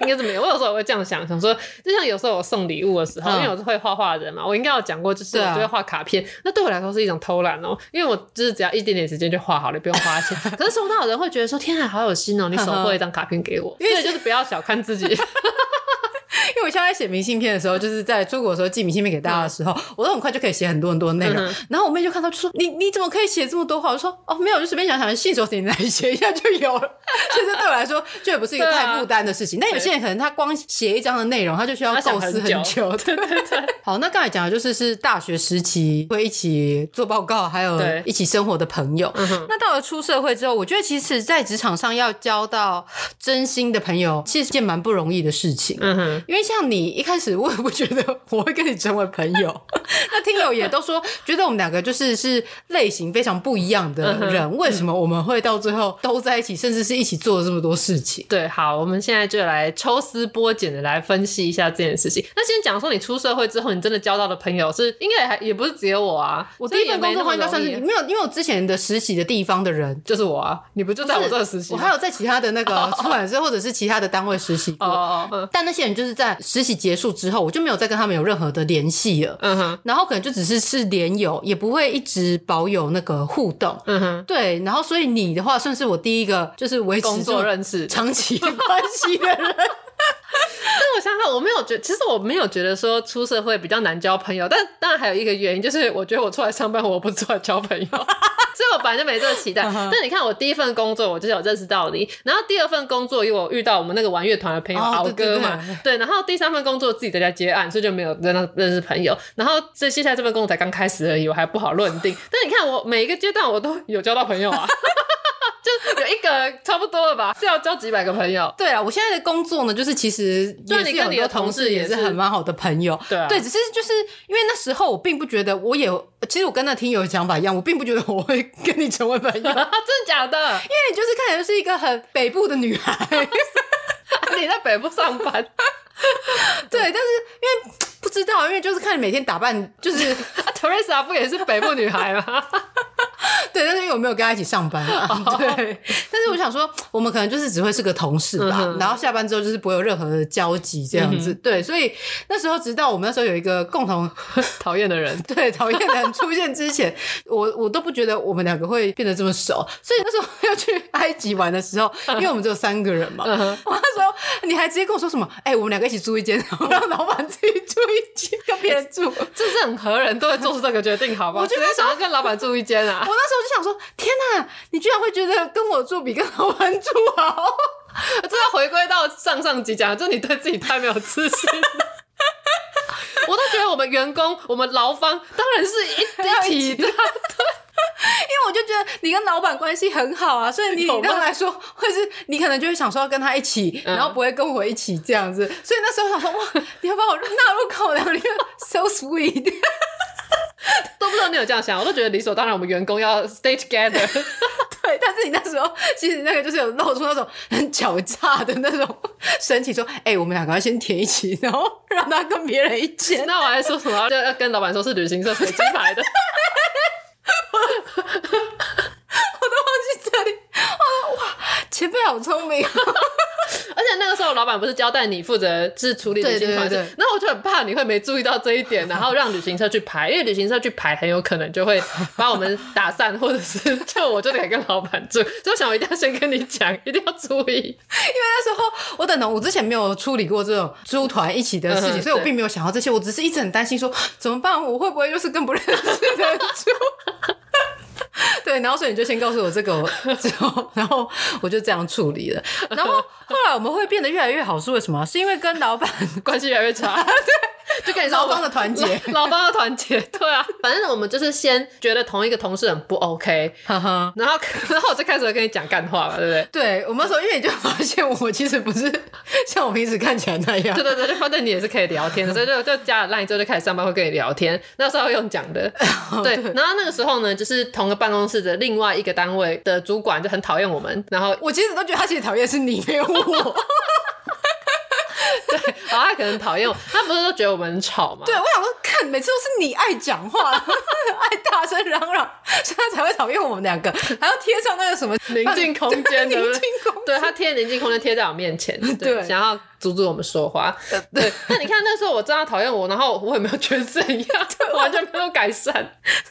应该怎么样，我有时候我会这样想，想说，就像有时候我送礼物的时候，因为我是会画画的人嘛，我应该有讲过，就是我就会画卡片，那对我来说是一种偷懒哦，因为我就是只要一点点时间就画好了，不用花钱。可是收到的人会觉得说，天啊，好有心哦，你手绘一张卡片给我，因为就是不要小看自己。[LAUGHS] 因为我现在写明信片的时候，就是在出国的时候寄明信片给大家的时候，我都很快就可以写很多很多内容。然后我妹就看到就说：“你你怎么可以写这么多话？”我就说：“哦，没有，就随便想想，信手写来写一下就有了。[LAUGHS] ”所以这对我来说，就也不是一个太负担的事情。但有些人可能他光写一张的内容，他就需要构思很久。对 [LAUGHS] 对对。[LAUGHS] 好，那刚才讲的就是是大学时期会一起做报告，还有一起生活的朋友。那到了出社会之后，我觉得其实，在职场上要交到真心的朋友，其实是件蛮不容易的事情。嗯哼，因为。像你一开始，[LAUGHS] 我也不觉得我会跟你成为朋友。[LAUGHS] 那听友也都说，觉得我们两个就是是类型非常不一样的人。Uh. 为什么我们会到最后都在一起，甚至是一起做了这么多事情？对，好，我们现在就来抽丝剥茧的来分析一下这件事情。那先讲说，你出社会之后，你真的交到的朋友是应该还也不是只有我啊。我第一份工作应该算是没有，因为我之前的实习的地方的人就是我啊。你不就在我这实习？我还有在其他的那个出版社或者是其他的单位实习过。[LAUGHS] 哦哦。但那些人就是在。实习结束之后，我就没有再跟他们有任何的联系了。嗯哼，然后可能就只是是连友，也不会一直保有那个互动。嗯哼，对。然后所以你的话，算是我第一个就是维持工作认识长期 [LAUGHS] 关系的人。[LAUGHS] 但我想想，我没有觉，其实我没有觉得说出社会比较难交朋友。但当然还有一个原因，就是我觉得我出来上班，我不出来交朋友。[LAUGHS] 所以我本来就没这个期待，但你看我第一份工作，我就是有认识到你，然后第二份工作，因为我遇到我们那个玩乐团的朋友敖哥嘛，对，然后第三份工作自己在家接案，所以就没有认认识朋友，然后这接下来这份工作才刚开始而已，我还不好论定。但你看我每一个阶段我都有交到朋友啊。[LAUGHS] 就有一个差不多了吧，是要交几百个朋友。对啊，我现在的工作呢，就是其实也是有很多同事也是很蛮好的朋友。对啊，对，只是就是因为那时候我并不觉得我也，其实我跟那听友的想法一样，我并不觉得我会跟你成为朋友。[LAUGHS] 真的假的？因为你就是看起来就是一个很北部的女孩，[LAUGHS] 你在北部上班。[LAUGHS] 对，但是因为不知道，因为就是看你每天打扮，就是 Teresa 不也是北部女孩吗？[LAUGHS] 对，但是因为我没有跟他一起上班啊。Oh. [LAUGHS] 对，但是我想说，我们可能就是只会是个同事吧。嗯、然后下班之后就是不会有任何的交集这样子。嗯、对，所以那时候直到我们那时候有一个共同 [LAUGHS] 讨厌的人，对，讨厌的人出现之前，我我都不觉得我们两个会变得这么熟。所以那时候要去埃及玩的时候，因为我们只有三个人嘛，嗯、我那时候你还直接跟我说什么？哎、欸，我们两个一起住一间，然后让老板自己住一间，跟别人住，这是很合人都会做出这个决定，好不好？我觉得想要跟老板住一间啊。我那时候就想说，天哪，你居然会觉得跟我住比跟老板住好？[LAUGHS] 这要回归到上上集讲，就你对自己太没有自信。[LAUGHS] 我都觉得我们员工，我们劳方当然是一 [LAUGHS] 一体的。[LAUGHS] 因为我就觉得你跟老板关系很好啊，所以你一般来说会是，你可能就会想说要跟他一起，然后不会跟我一起这样子。所以那时候想说，哇，[LAUGHS] 你要把我纳入考量里面，so sweet，[LAUGHS] 都不知道你有这样想，我都觉得理所当然，我们员工要 stay together。对，但是你那时候其实那个就是有露出那种很狡诈的那种神情，说，哎、欸，我们两个要先填一起，然后让他跟别人一起。那我还说什么？就要跟老板说是旅行社随机来的。[LAUGHS] 我都忘记这里，哇，前辈好聪明，候老板不是交代你负责是处理旅行团，那我就很怕你会没注意到这一点，然后让旅行社去排，因为旅行社去排很有可能就会把我们打散，或者是 [LAUGHS] 就我就得跟老板住，[LAUGHS] 就想我一定要先跟你讲，一定要注意，因为那时候我等等，我之前没有处理过这种租团一起的事情，嗯、所以我并没有想到这些，我只是一直很担心说怎么办，我会不会又是跟不认识的人住？[LAUGHS] 对，然后所以你就先告诉我这个之后，然后我就这样处理了。然后后来我们会变得越来越好，是为什么？是因为跟老板关系越来越差。对。[LAUGHS] [LAUGHS] 就跟你说，劳方的团结，老方的团结，[LAUGHS] 对啊，反正我们就是先觉得同一个同事很不 OK，然后 [LAUGHS] 然后我就开始跟你讲干话嘛，对不对？对，我们说，因为你就发现我其实不是像我平时看起来那样，对对对，就发现你也是可以聊天的，所以就就加了 Line 之后就开始上班会跟你聊天，那时候用讲的，对，然后那个时候呢，就是同个办公室的另外一个单位的主管就很讨厌我们，然后我其实都觉得他其实讨厌是你没有我。对，然后他可能讨厌我，他不是都觉得我们很吵吗？对，我想说，看每次都是你爱讲话，[LAUGHS] 爱大声嚷嚷，所以他才会讨厌我们两个，还要贴上那个什么宁静空间，对不对？对，他贴宁静空间贴在我面前，[LAUGHS] 对，对想要。阻止我们说话，对。那你看那时候我知道讨厌我，然后我也没有觉得怎样，[LAUGHS] 对，完全没有改善。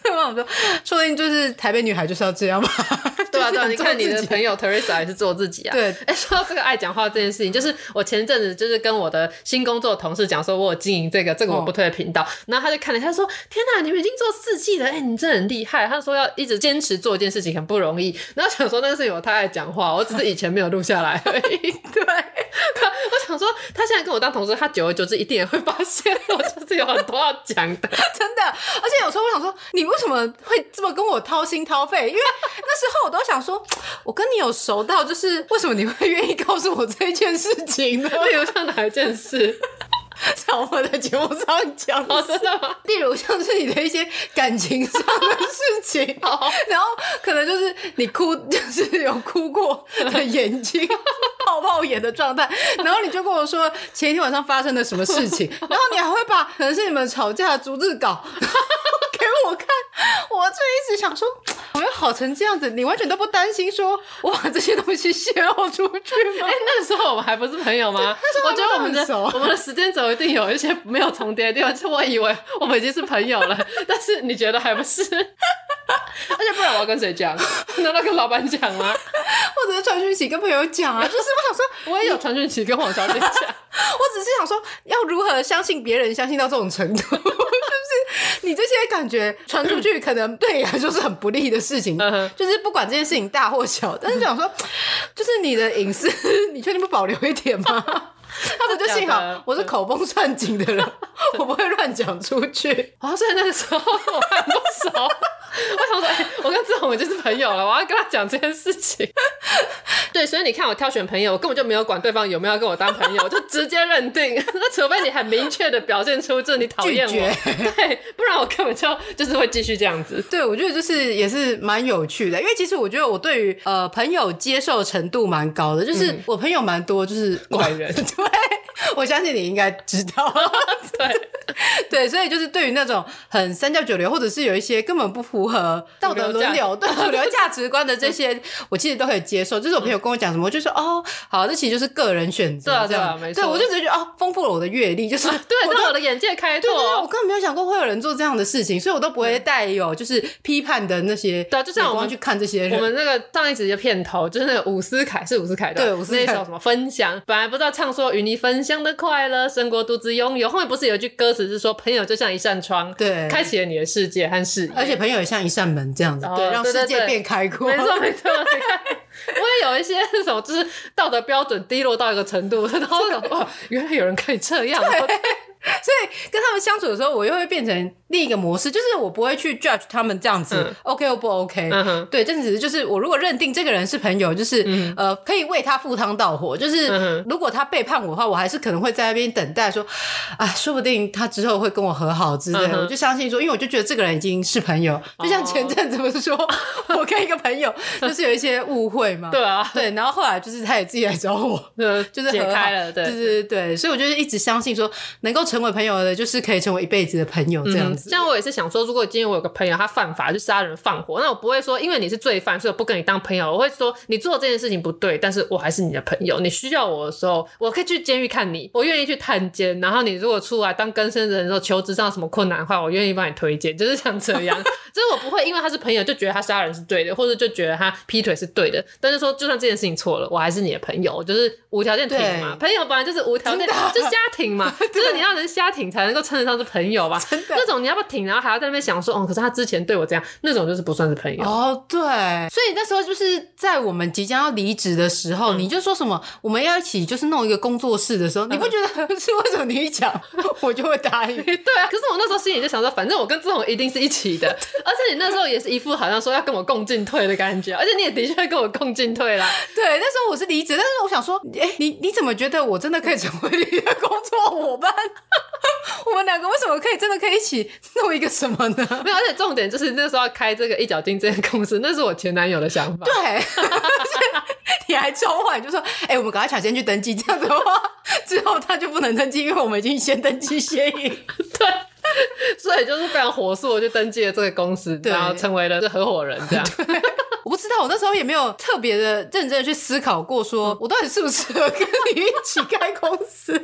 对我说，说不定就是台北女孩就是要这样嘛。[LAUGHS] 对啊，对 [LAUGHS] 啊，你看你的朋友 Teresa 也是做自己啊。对，哎，说到这个爱讲话这件事情，就是我前阵子就是跟我的新工作的同事讲说，我有经营这个这个我不推的频道，然后他就看了，他说：“天哪，你们已经做四季了，哎，你真的很厉害。”他说要一直坚持做一件事情很不容易。然后想说那个事情我太爱讲话，我只是以前没有录下来而已。对。我想说，他现在跟我当同事，他久而久之一定也会发现我就是有很多要讲的，真的。而且有时候我想说，你为什么会这么跟我掏心掏肺？因为那时候我都想说，我跟你有熟到，就是为什么你会愿意告诉我这件事情呢？[LAUGHS] 例如像哪一件事？[LAUGHS] 在我们的节目上讲，哦，真的吗？例如像是你的一些感情上的事情，[LAUGHS] 然后可能就是你哭，就是有哭过的眼睛，泡泡眼的状态，[LAUGHS] 然后你就跟我说前一天晚上发生了什么事情，[LAUGHS] 然后你还会把可能是你们吵架的逐字稿 [LAUGHS] 给我看，[LAUGHS] 我就一直想说。我们好成这样子，你完全都不担心说我把这些东西泄露出去吗？哎、欸，那个时候我们还不是朋友吗？[LAUGHS] 我觉得我们的我们的时间轴一定有一些没有重叠的地方，就我以为我们已经是朋友了，但是你觉得还不是？[LAUGHS] 而且不然我要跟谁讲？难道跟老板讲吗？或者是传讯息跟朋友讲啊？就是我想说，我也有传讯息跟黄小姐讲，我只是想说，要如何相信别人，相信到这种程度？就是你这些感觉传出去，可能对你来说是很不利的事情。就是不管这件事情大或小，但是想说，就是你的隐私，[LAUGHS] 你确定不保留一点吗？[LAUGHS] 他不就幸好我是口风算紧的人，我不会乱讲出去。哦，所以那个时候我还不熟。[LAUGHS] 我想说，欸、我跟志宏已经是朋友了，我要跟他讲这件事情。[LAUGHS] 对，所以你看我挑选朋友，我根本就没有管对方有没有要跟我当朋友，我就直接认定。那除非你很明确的表现出这你讨厌我，对，不然我根本就就是会继续这样子。对，我觉得就是也是蛮有趣的，因为其实我觉得我对于呃朋友接受程度蛮高的，就是我朋友蛮多，就是怪人。对，way. 我相信你应该知道。[LAUGHS] 对。对，所以就是对于那种很三教九流，或者是有一些根本不符合道德伦理、对主流价值观的这些，我其实都可以接受。就是我朋友跟我讲什么，我就说哦，好，这其实就是个人选择，对啊，对啊，没错。对，我就觉得哦，丰富了我的阅历，就是对，让我的眼界开拓。我根本没有想过会有人做这样的事情，所以我都不会带有就是批判的那些。对，就像我们去看这些人，我们那个上一集的片头就是那个伍思凯，是伍思凯的，对，伍思凯那首什么分享，本来不知道唱说与你分享的快乐胜过独自拥有，后面不是有一句歌词是说朋友就像一扇窗，对，开启了你的世界和视野，而且朋友也像一扇门这样子，对，让世界变开阔。没错没错，我也有一些那种就是道德标准低落到一个程度，然后想说，原来有人可以这样。所以跟他们相处的时候，我又会变成另一个模式，就是我不会去 judge 他们这样子、嗯、OK 或不 OK。嗯，对，这只是就是我如果认定这个人是朋友，就是、嗯、呃可以为他赴汤蹈火，就是、嗯、如果他背叛我的话，我还是可能会在那边等待说，[SIGHS] 啊，说不定他之后会跟我和好之类的。嗯、我就相信说，因为我就觉得这个人已经是朋友，就像前阵子不是说、哦、我跟一个朋友就是有一些误会嘛，[LAUGHS] 对啊，对，然后后来就是他也自己来找我，[LAUGHS] 就是解开了，对。对对对，所以我就是一直相信说能够成。成为朋友的，就是可以成为一辈子的朋友这样子。像、嗯、我也是想说，如果今天我有个朋友他犯法，就杀人放火，那我不会说因为你是罪犯，所以我不跟你当朋友。我会说你做这件事情不对，但是我还是你的朋友。你需要我的时候，我可以去监狱看你，我愿意去探监。然后你如果出来当更生人的时候，求职上什么困难的话，我愿意帮你推荐。就是像这样，[LAUGHS] 就是我不会因为他是朋友就觉得他杀人是对的，或者就觉得他劈腿是对的。但是说，就算这件事情错了，我还是你的朋友，就是无条件挺嘛。朋友本来就是无条件，就是家庭嘛，[LAUGHS] 就是你要能瞎挺才能够。称得上是朋友吧？[LAUGHS] 真的那种你要不要挺，然后还要在那边想说，哦，可是他之前对我这样，那种就是不算是朋友哦。对，所以那时候就是在我们即将要离职的时候，嗯、你就说什么我们要一起就是弄一个工作室的时候，嗯、你不觉得是为什么你一讲我就会答应？[LAUGHS] 对啊，可是我那时候心里就想说，反正我跟志宏一定是一起的，[LAUGHS] 而且你那时候也是一副好像说要跟我共进退的感觉，而且你也的确跟我共进退啦。对，那时候我是离职，但是我想说，哎、欸，你你怎么觉得我真的可以成为你的工作伙伴？[LAUGHS] 我们两个为什么可以？真的可以一起 [LAUGHS] 弄一个什么呢？没有，而且重点就是那时候要开这个一脚金这间公司，那是我前男友的想法。对，[LAUGHS] 你还交换，就说：“哎、欸，我们赶快抢先去登记，这样子的话，之后他就不能登记，因为我们已经先登记先赢。[LAUGHS] ”对，所以就是非常火速的就登记了这个公司，然后成为了这合伙人。这样，我不知道，我那时候也没有特别的认真的去思考过，说我到底适不适合跟你一起开公司。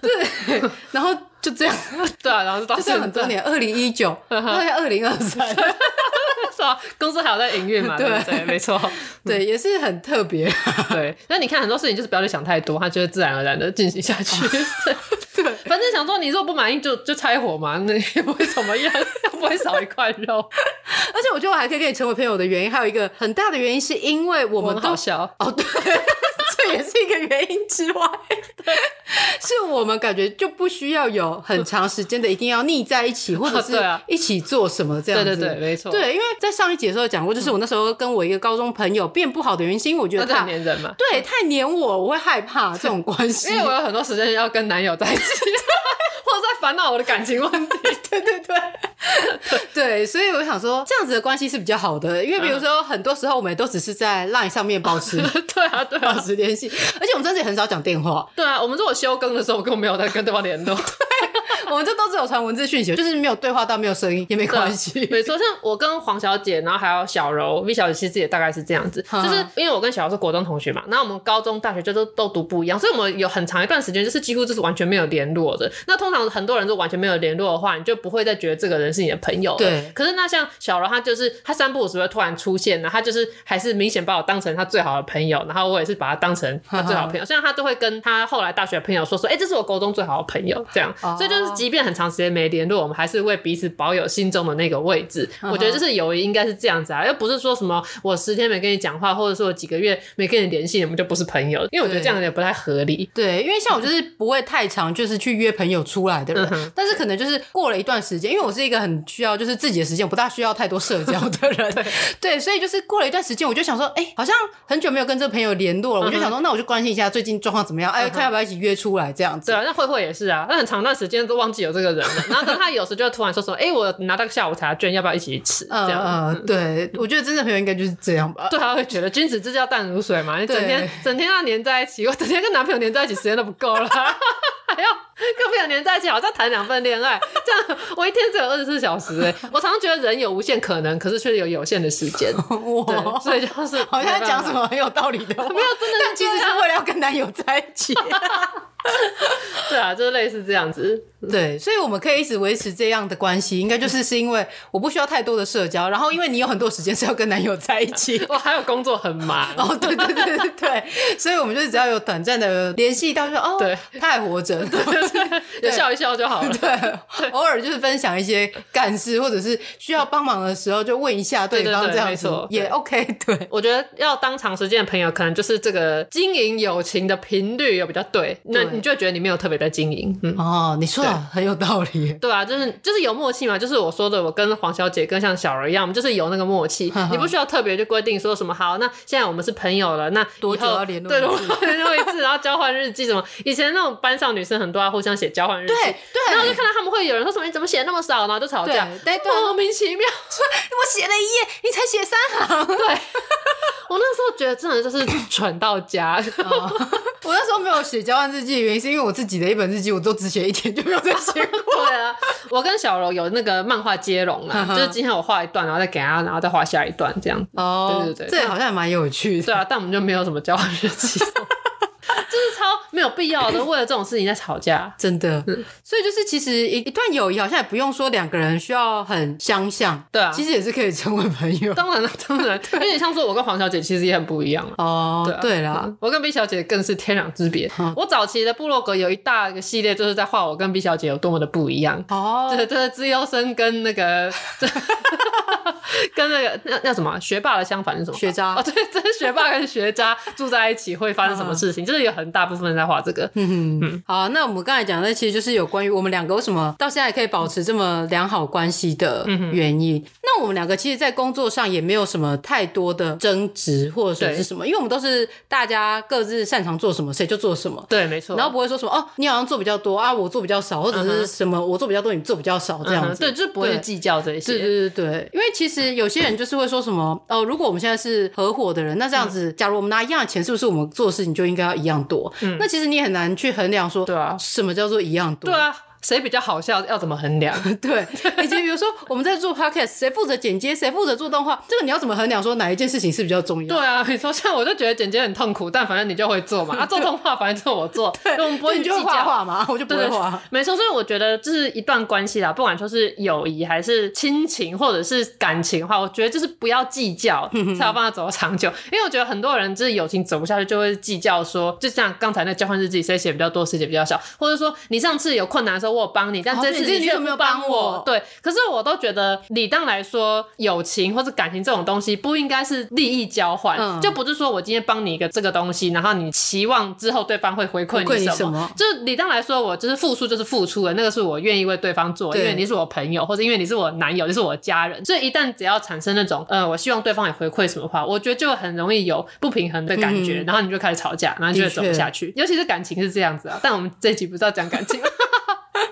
对，然后。就这样，[LAUGHS] 对啊，然后就到现在很多年，二零一九，到现在二零二三，[LAUGHS] 是吧？公司还有在营运嘛？[LAUGHS] 对对，没错，对，也是很特别。对，那你看很多事情就是不要去想太多，它就会自然而然的进行下去。对，反正想说你如果不满意就就拆伙嘛，那也不会怎么样，又不会少一块肉。而且我觉得我还可以跟你成为朋友的原因，还有一个很大的原因，是因为我们都好笑哦，对。这也是一个原因之外，对，[LAUGHS] 是我们感觉就不需要有很长时间的一定要腻在一起，或者 [LAUGHS] 是一起做什么这样子。对对对，没错。对，因为在上一集的时候讲过，就是我那时候跟我一个高中朋友变不好的原因，是因为我觉得他太黏人嘛。对，太黏我，我会害怕这种关系。因为我有很多时间要跟男友在一起，[LAUGHS] 或者在烦恼我的感情问题。对对对，对，所以我想说，这样子的关系是比较好的。因为比如说，很多时候我们也都只是在 Line 上面保持，对啊，对，保持联系。而且我们真的也很少讲电话。对啊，我们如果休更的时候，我根本没有在跟对方联络。[LAUGHS] [LAUGHS] 我们这都只有传文字讯息，就是没有对话到没有声音也没关系。没错，像我跟黄小姐，然后还有小柔 V 小姐，其实也 [LAUGHS] 大概是这样子。就是因为我跟小柔是国中同学嘛，然后我们高中、大学就都都读不一样，所以我们有很长一段时间就是几乎就是完全没有联络的。那通常很多人都完全没有联络的话，你就不会再觉得这个人是你的朋友了。对。可是那像小柔，她就是她三不五时会突然出现，然后她就是还是明显把我当成她最好的朋友，然后我也是把她当成她最好的朋友。虽然她都会跟她后来大学的朋友说说，哎、欸，这是我国中最好的朋友，这样。所以就是即便很长时间。没联络，我们还是为彼此保有心中的那个位置。Uh huh. 我觉得就是友谊应该是这样子啊，又不是说什么我十天没跟你讲话，或者说我几个月没跟你联系，我们就不是朋友。因为我觉得这样也不太合理。对，对，因为像我就是不会太长就是去约朋友出来的人，uh. 但是可能就是过了一段时间，因为我是一个很需要就是自己的时间，我不大需要太多社交的人。[LAUGHS] 对，对，所以就是过了一段时间，我就想说，哎、欸，好像很久没有跟这个朋友联络了，uh. 我就想说，那我就关心一下最近状况怎么样，哎、uh，huh. 看要不要一起约出来这样子。对啊，那慧慧也是啊，那很长一段时间都忘记有这个人了，然后跟他有时就。突然说说，哎、欸，我拿到个下午茶券，要不要一起去吃？这样，对，我觉得真的朋友应该就是这样吧。对，他会觉得君子之交淡如水嘛，你整天整天要黏在一起，我整天跟男朋友黏在一起，时间都不够了，[LAUGHS] 还要跟朋友黏在一起，好像谈两份恋爱，这样我一天只有二十四小时哎。我常常觉得人有无限可能，可是却有有限的时间。[LAUGHS] 哇，所以就是好像讲什么很有道理的话，没有真的，但其实是为了要跟男友在一起。[LAUGHS] [LAUGHS] 对啊，就是类似这样子。[LAUGHS] 对，所以我们可以一直维持这样的关系，应该就是是因为我不需要太多的社交，然后因为你有很多时间是要跟男友在一起，[LAUGHS] 我还有工作很忙。哦，对对对对对，所以我们就是只要有短暂的联系到说，哦，对，他还活着，就笑一笑就好了。对，偶尔就是分享一些干事，或者是需要帮忙的时候，就问一下对方这样子也 OK。对，我觉得要当长时间的朋友，可能就是这个经营友情的频率有比较对，那你就觉得你没有特别在经营。嗯，哦，你说。很有道理，[LAUGHS] 对啊，就是就是有默契嘛，就是我说的，我跟黄小姐跟像小儿一样，我们就是有那个默契，[LAUGHS] 你不需要特别去规定说什么好，那现在我们是朋友了，那多久要联络？对，联络一次，然后交换日记什么？以前那种班上女生很多要互相写交换日记，对对，然后就看到他们会有人说什么你怎么写那么少，然后就吵架，对，莫名其妙，[LAUGHS] 我写了一页，你才写三行，对，我那时候觉得真的就是蠢到家。我那时候没有写交换日记的原因，是因为我自己的一本日记，我都只写一天就没有再写过。[LAUGHS] 对啊，我跟小柔有那个漫画接龙啊，就是今天我画一段，然后再给他，然后再画下一段这样。哦，对对对，这好像也蛮有趣的。对啊，但我们就没有什么交换日记。有必要的，为了这种事情在吵架，真的。所以就是其实一一段友谊好像也不用说两个人需要很相像，对啊，其实也是可以成为朋友。当然了，[LAUGHS] 当然，有点像说我跟黄小姐其实也很不一样哦，对啦，我跟 B 小姐更是天壤之别。我早期的部落格有一大个系列，就是在画我跟 B 小姐有多么的不一样。哦，对，就是资优生跟那个 [LAUGHS] 跟那个 [LAUGHS] 那那什么学霸的相反是什么？学渣。哦，对，真学霸跟学渣住在一起会发生什么事情？就是有很大部分人在画这个。嗯嗯，好，那我们刚才讲的其实就是有关于我们两个为什么到现在可以保持这么良好关系的原因。那我们两个其实，在工作上也没有什么太多的争执或者说是什么，因为我们都是大家各自擅长做什么，谁就做什么。对，没错。然后不会说什么哦，你好像做比较多啊，我做比较少，或者是什么我做比较多，你做比较少这样子。对，就是不会计较这些。对对对对，因为其实有些人就是会说什么哦，如果我们现在是合伙的人，那这样子，假如我们拿一样的钱，是不是我们做的事情就应该要一样多？嗯，那其实你很难去衡量说，对啊，什么叫做一样多？对啊。谁比较好笑？要怎么衡量？[LAUGHS] 对，[LAUGHS] 以及比如说我们在做 podcast，谁负责剪接，谁负责做动画，这个你要怎么衡量？说哪一件事情是比较重要？对啊，你说像我就觉得剪接很痛苦，但反正你就会做嘛。[LAUGHS] 啊，做动画反正就我做，对，我们不会计较画嘛，我就不会画。没错，所以我觉得这是一段关系啦，不管说是友谊还是亲情或者是感情的话，我觉得就是不要计较，才有办法走到长久。因为我觉得很多人就是友情走不下去，就会计较说，就像刚才那交换日记，谁写比较多，谁写比较少，或者说你上次有困难的时候我有帮你，但这次你有没有帮我？对，可是我都觉得，理当来说，友情或者感情这种东西，不应该是利益交换，嗯、就不是说我今天帮你一个这个东西，然后你期望之后对方会回馈你什么？就理当来说，我就是付出就是付出的，那个是我愿意为对方做，因为你是我朋友，或者因为你是我男友，就是我家人。所以一旦只要产生那种，呃，我希望对方也回馈什么话，我觉得就很容易有不平衡的感觉，嗯、然后你就开始吵架，然后就会走不下去。尤其是感情是这样子啊，但我们这一集不是要讲感情。[LAUGHS]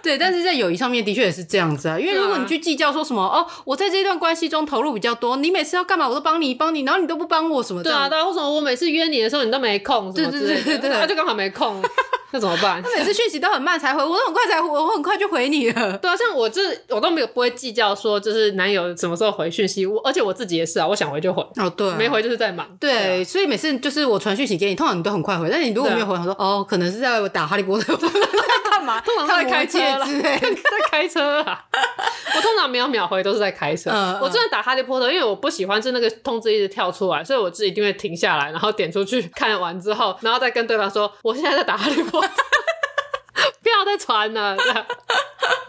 对，但是在友谊上面的确也是这样子啊，因为如果你去计较说什么哦，我在这段关系中投入比较多，你每次要干嘛我都帮你帮你，然后你都不帮我什么的。对啊，对啊，为什么我每次约你的时候你都没空？对对对对对，他就刚好没空。[LAUGHS] 那怎么办？他每次讯息都很慢才回，我都很快才回，我很快就回你了。对啊，像我这我都没有不会计较说就是男友什么时候回讯息，我而且我自己也是啊，我想回就回。哦，对，没回就是在忙。对，所以每次就是我传讯息给你，通常你都很快回，但是你如果没有回，我说哦，可能是在打哈利波特，在干嘛？通常他在开车了，[LAUGHS] 在开车啊。我通常没有秒回，都是在开车。我真的打哈利波特，因为我不喜欢是那个通知一直跳出来，所以我自己一定会停下来，然后点出去看完之后，然后再跟对方说我现在在打哈利波特。不要再传了。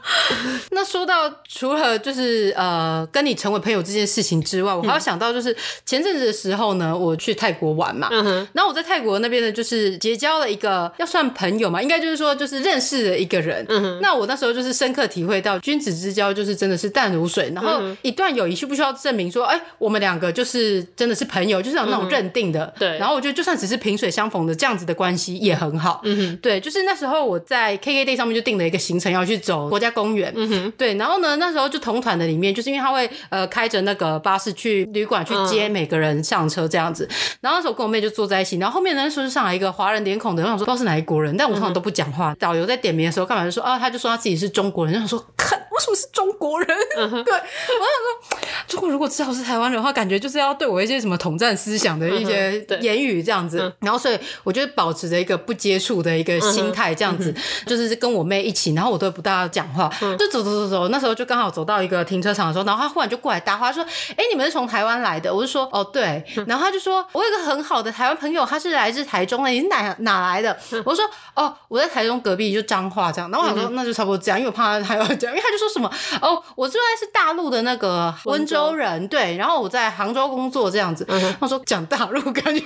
[LAUGHS] 那说到除了就是呃跟你成为朋友这件事情之外，我还要想到就是前阵子的时候呢，我去泰国玩嘛，嗯，然后我在泰国那边呢，就是结交了一个要算朋友嘛，应该就是说就是认识了一个人，嗯，那我那时候就是深刻体会到君子之交就是真的是淡如水，然后一段友谊需不需要证明说，哎，我们两个就是真的是朋友，就是有那种认定的，对，然后我觉得就算只是萍水相逢的这样子的关系也很好，嗯哼，对，就是那时候我在 KKday 上面就定了一个行程要去走国家公园。嗯哼，对，然后呢，那时候就同团的里面，就是因为他会呃开着那个巴士去旅馆去接每个人上车这样子。嗯、然后那时候跟我妹就坐在一起，然后后面那时候就上来一个华人脸孔的，我想说不知道是哪一国人，但我通常都不讲话。嗯、导游在点名的时候，干嘛就说啊，他就说他自己是中国人，就想说看为什么是中国人？嗯、[LAUGHS] 对，我想说中国如果知道是台湾人的话，感觉就是要对我一些什么统战思想的一些言语这样子。嗯、然后所以我就保持着一个不接触的一个心态，这样子、嗯、就是跟我妹一起，然后我都不大讲话，嗯、就走走走走。那时候就刚好走到一个停车场的时候，然后他忽然就过来搭话说：“哎，你们是从台湾来的？”我就说：“哦，对。”然后他就说：“我有一个很好的台湾朋友，他是来自台中的，你是哪哪来的？”我就说：“哦，我在台中隔壁，就彰化这样。”然后我想说：“那就差不多这样，因为我怕他还要讲，因为他就说什么：‘哦，我现在是大陆的那个温州人，对，然后我在杭州工作这样子。’他说讲大陆感觉。”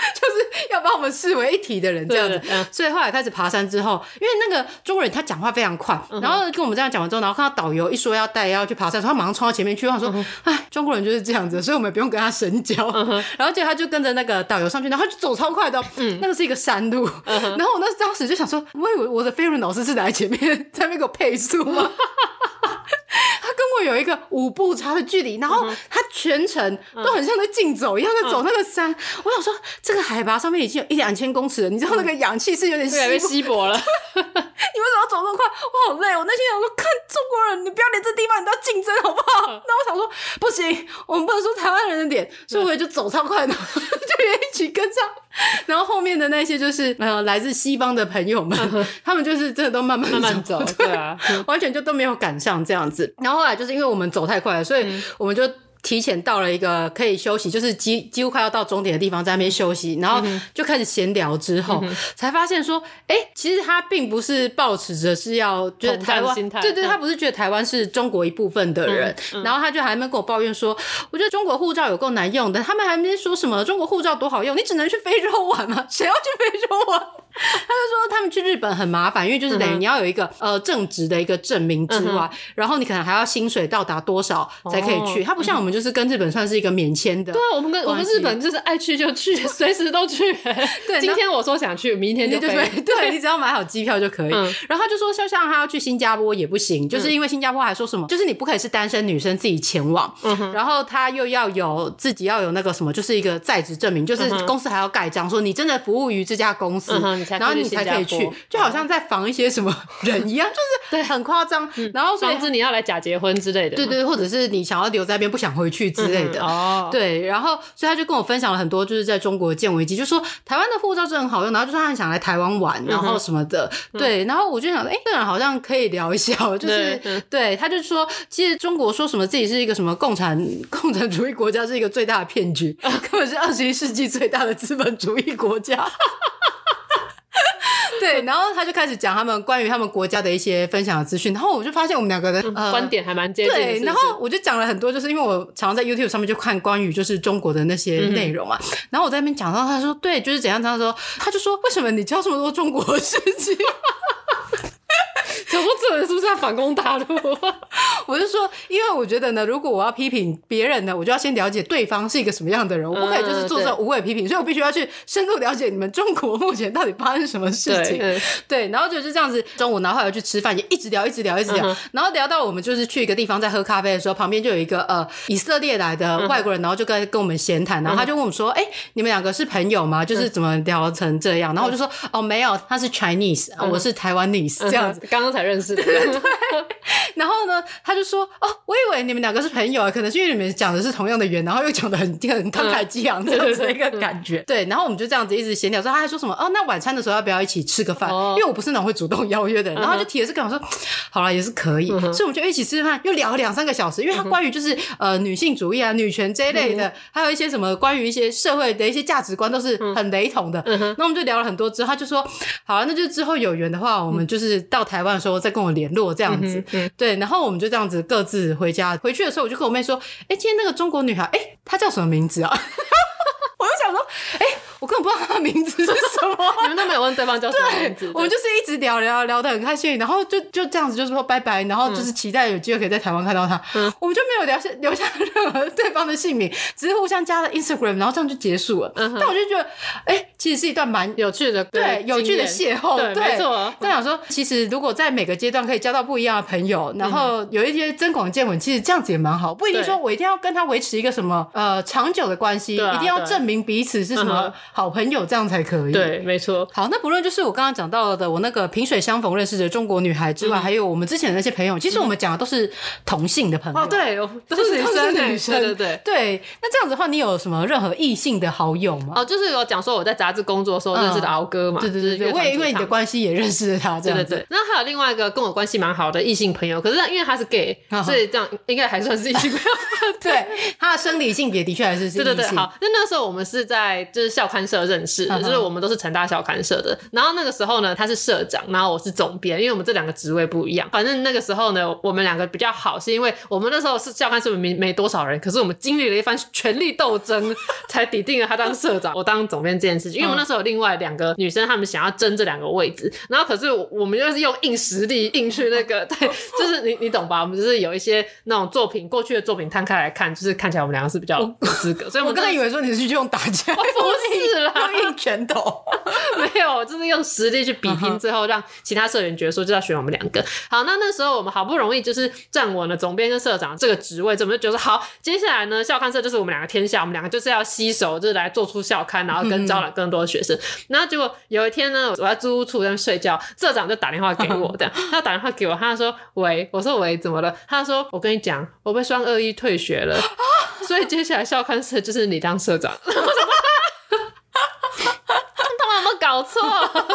[LAUGHS] 就是要把我们视为一体的人这样子，嗯、所以后来开始爬山之后，因为那个中国人他讲话非常快，然后跟我们这样讲完之后，然后看到导游一说要带要去爬山，他马上冲到前面去，他说：“哎、中国人就是这样子，所以我们也不用跟他深交。嗯哼”然后结果他就跟着那个导游上去，然后他就走超快的，嗯，那个是一个山路，然后我那当时就想说，我以为我的飞轮老师是在前面在那边给我配速吗？跟我有一个五步差的距离，然后他全程都很像在竞走一样，在走那个山。我想说，这个海拔上面已经有一两千公尺了，你知道那个氧气是有点稀稀薄了。[LAUGHS] 你为什么要走那么快？我好累。我那天想说，看中国人，你不要连这地方你都要竞争好不好？那我想说，不行，我们不能说台湾人的脸，所以我也就走超快的，[LAUGHS] 就也一起跟上。然后后面的那些就是呃来自西方的朋友们，他们就是真的都慢慢慢慢走，对啊，[LAUGHS] 完全就都没有赶上这样子。然后后来。就是因为我们走太快了，所以我们就提前到了一个可以休息，就是几几乎快要到终点的地方，在那边休息，然后就开始闲聊。之后才发现说，哎，其实他并不是抱持着是要觉得台湾，对对，他不是觉得台湾是中国一部分的人，然后他就还没跟我抱怨说，我觉得中国护照有够难用的，他们还没说什么中国护照多好用，你只能去非洲玩吗？谁要去非洲玩？他就说他们去日本很麻烦，因为就是等于你要有一个呃正职的一个证明之外，然后你可能还要薪水到达多少才可以去。他不像我们就是跟日本算是一个免签的。对啊，我们跟我们日本就是爱去就去，[LAUGHS] 随时都去。对，今天我说想去，明天就飞。对，[LAUGHS] 你只要买好机票就可以。然后他就说，像像他要去新加坡也不行，就是因为新加坡还说什么，就是你不可以是单身女生自己前往，然后他又要有自己要有那个什么，就是一个在职证明，就是公司还要盖章说你真的服务于这家公司。然后你才可以去，就好像在防一些什么 [LAUGHS] 人一样，就是对，很夸张。然后防止你要来假结婚之类的，对对，或者是你想要留在那边不想回去之类的。哦，对。然后所以他就跟我分享了很多，就是在中国见闻机，就说台湾的护照真的很好用，然后就说他很想来台湾玩，然后什么的。对。然后我就想，哎，这人好像可以聊一下，就是对。他就说，其实中国说什么自己是一个什么共产 [LAUGHS] 共产主义国家，是一个最大的骗局，根本是二十一世纪最大的资本主义国家。[LAUGHS] 对，然后他就开始讲他们关于他们国家的一些分享的资讯，然后我就发现我们两个的、呃、观点还蛮接近。对，然后我就讲了很多，就是因为我常常在 YouTube 上面就看关于就是中国的那些内容嘛，嗯、然后我在那边讲到，他说对，就是怎样怎样说，他就说为什么你教这么多中国的事情？[LAUGHS] [LAUGHS] 想说这人是不是在反攻大陆？[LAUGHS] 我就说，因为我觉得呢，如果我要批评别人呢，我就要先了解对方是一个什么样的人，我不可以就是做这种无谓批评，所以我必须要去深入了解你们中国目前到底发生什么事情。[LAUGHS] 对，然后就是这样子，中午然后后来去吃饭，也一直聊，一直聊，一直聊，然后聊到我们就是去一个地方在喝咖啡的时候，旁边就有一个呃以色列来的外国人，然后就跟跟我们闲谈，然后他就问我们说：“哎，你们两个是朋友吗？就是怎么聊成这样？”然后我就说：“哦，没有，他是 Chinese，我是台湾 nese，这样子，刚刚才认识的。”对，[LAUGHS] 然后呢，他就说：“哦，我以为你们两个是朋友，可能是因为你们讲的是同样的语言，然后又讲的很很慷慨激昂这样子的一个感觉。[LAUGHS] ”对，然后我们就这样子一直闲聊，说他还说什么：“哦，那晚餐的时候要不要一起吃个饭？”因为我不是那种会主动邀约的人，然后就提了这个，我说：“好了，也是可以。”所以我们就一起吃饭，又聊了两三个小时，因为他关于就是呃女性主义啊、女权这一类的，还有一些什么关于一些社会的一些价值观都是很雷同的。那我们就聊了很多之后，他就说：“好了，那就之后有缘的话，我们就是到台湾的时候再跟我联络这样子。”对，然后我们就这样子各自回家。回去的时候，我就跟我妹说：“哎，今天那个中国女孩，哎，她叫什么名字啊？” [LAUGHS] 我就想说：“哎。”我根本不知道他的名字是什么。[LAUGHS] 你们都没有问对方叫什么名字？我们就是一直聊聊聊得很开心，然后就就这样子就是说拜拜，然后就是期待有机会可以在台湾看到他。嗯，我们就没有留下留下任何对方的姓名，只是互相加了 Instagram，然后这样就结束了。嗯，但我就觉得，哎，其实是一段蛮有趣的，对，有趣的邂逅。对，没错。但想说，其实如果在每个阶段可以交到不一样的朋友，然后有一些增广见闻，其实这样子也蛮好。不一定说我一定要跟他维持一个什么呃长久的关系，一定要证明彼此是什么好朋友，这样才可以。对，没错。好，那不论就是我刚刚讲到的，我那个萍水相逢认识的中国女孩之外，还有我们之前的那些朋友，其实我们讲的都是同性的朋友。哦，对，都是女生，女生，对对对。那这样子的话，你有什么任何异性的好友吗？哦，就是有讲说我在杂志工作的时候认识的敖哥嘛。对对对，我也因为你的关系也认识了他，这样子。对对。那还有另外一个跟我关系蛮好的异性朋友，可是因为他是 gay，[LAUGHS] 所以这样应该还算是异性朋友。[LAUGHS] 对，他的生理性别的确还是 [LAUGHS] 对对对。好，那那时候我们是在就是校刊社认识的，就是我们都是成大校刊社的。然后那个时候呢，他是社长，然后我是总编，因为我们这两个职位不一样。反正那个时候呢，我们两个比较好，是因为我们那时候是校刊社没没多少人，可是我们经历了一番权力斗争，[LAUGHS] 才抵定了他当社长，我当总编这件事情。因为我们那时候有另外两个女生，她们想要争这两个位置，然后可是我们就是用硬实力硬去那个，[LAUGHS] 对，就是你你懂吧？我们就是有一些那种作品，过去的作品摊开来看，就是看起来我们两个是比较有资格。所以我们刚才以为说你是去用打架，不是啦，用硬拳头，[LAUGHS] 没有，就是用实力去比拼，最后让其他社员觉得说就要选我们两个。好，那那时候我们好不容易就是站稳了总编跟社长这个职位，我们就觉得好，接下来呢，校刊社就是我们两个天下，我们两个就是要携手，就是来做出校刊，然后跟招揽更多的学生。然后结果有一天呢，我在租屋处在那睡觉，社长就打电话给我，这样他打电话给我，他说：“喂，我说喂，怎么了？”他说：“我跟你讲，我被双二一退学了，所以接下来校刊社就是你当社长。[LAUGHS] ”他们有没有搞错？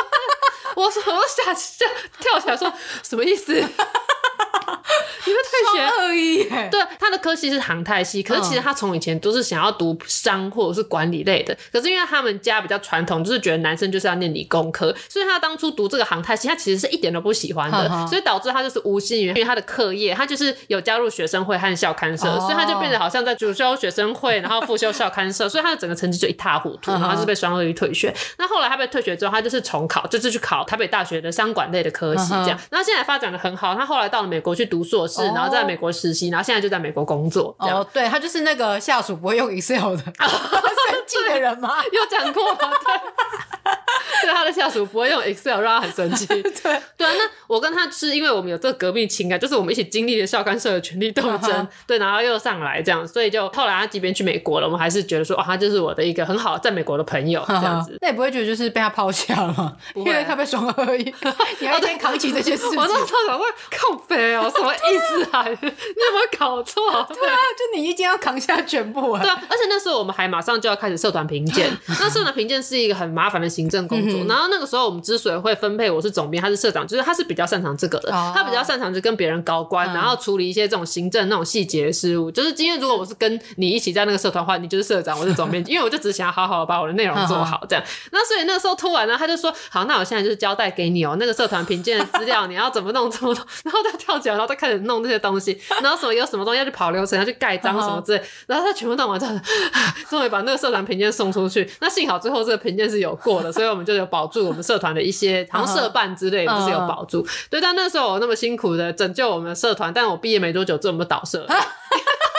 [LAUGHS] 我，我吓吓跳起来说，什么意思？你会退学而已。对，他的科系是航太系，可是其实他从以前都是想要读商或者是管理类的。可是因为他们家比较传统，就是觉得男生就是要念理工科，所以他当初读这个航太系，他其实是一点都不喜欢的，所以导致他就是无心于因为他的课业，他就是有加入学生会和校刊社，所以他就变得好像在主修学生会，然后副修校刊社，所以他的整个成绩就一塌糊涂，然后是被双二一退学。那后来他被退学之后，他就是重考，就是去考台北大学的商管类的科系，这样。那现在发展的很好，他后来到了美国去读硕士，然后在美国实习，然后现在就在美国工作。哦，对，他就是那个下属不会用 Excel 的 [LAUGHS] 生气的人吗？[LAUGHS] 有讲过吗？对，[LAUGHS] 对，他的下属不会用 Excel 让他很生气。对对啊，那我跟他是因为我们有这个革命情感，就是我们一起经历了校刊社的权力斗争，对，然后又上来这样，所以就后来他即便去美国了，我们还是觉得说，哦，他就是我的一个很好在美国的朋友这样子。那也不会觉得就是被他抛下了吗？因为他被双二一，你要先扛起这些事情。我那时候会靠北哦，什么意 [LAUGHS] 你有没有搞错？[LAUGHS] 对啊，就你一定要扛下全部啊。对啊，而且那时候我们还马上就要开始社团评鉴，[LAUGHS] 那社团评鉴是一个很麻烦的行政工作。然后那个时候我们之所以会分配我是总编，他是社长，就是他是比较擅长这个的，他比较擅长就跟别人高官，然后处理一些这种行政那种细节的事务。就是今天如果我是跟你一起在那个社团的话，你就是社长，我是总编，因为我就只想要好好的把我的内容做好这样。那所以那个时候突然呢，他就说好，那我现在就是交代给你哦，那个社团评鉴的资料你要怎么弄怎么弄，然后他跳起来，然后他开始弄这些东西，[LAUGHS] 然后什么有什么东西要去跑流程，要去盖章什么之类，然后他全部弄完之后，[SIGHS] 终于把那个社团评鉴送出去。那幸好最后这个评鉴是有过的，[LAUGHS] 所以我们就有保住我们社团的一些，好像社办之类的，就是有保住。对，但那时候我那么辛苦的拯救我们的社团，但我毕业没多久之后我们就倒社了。[LAUGHS]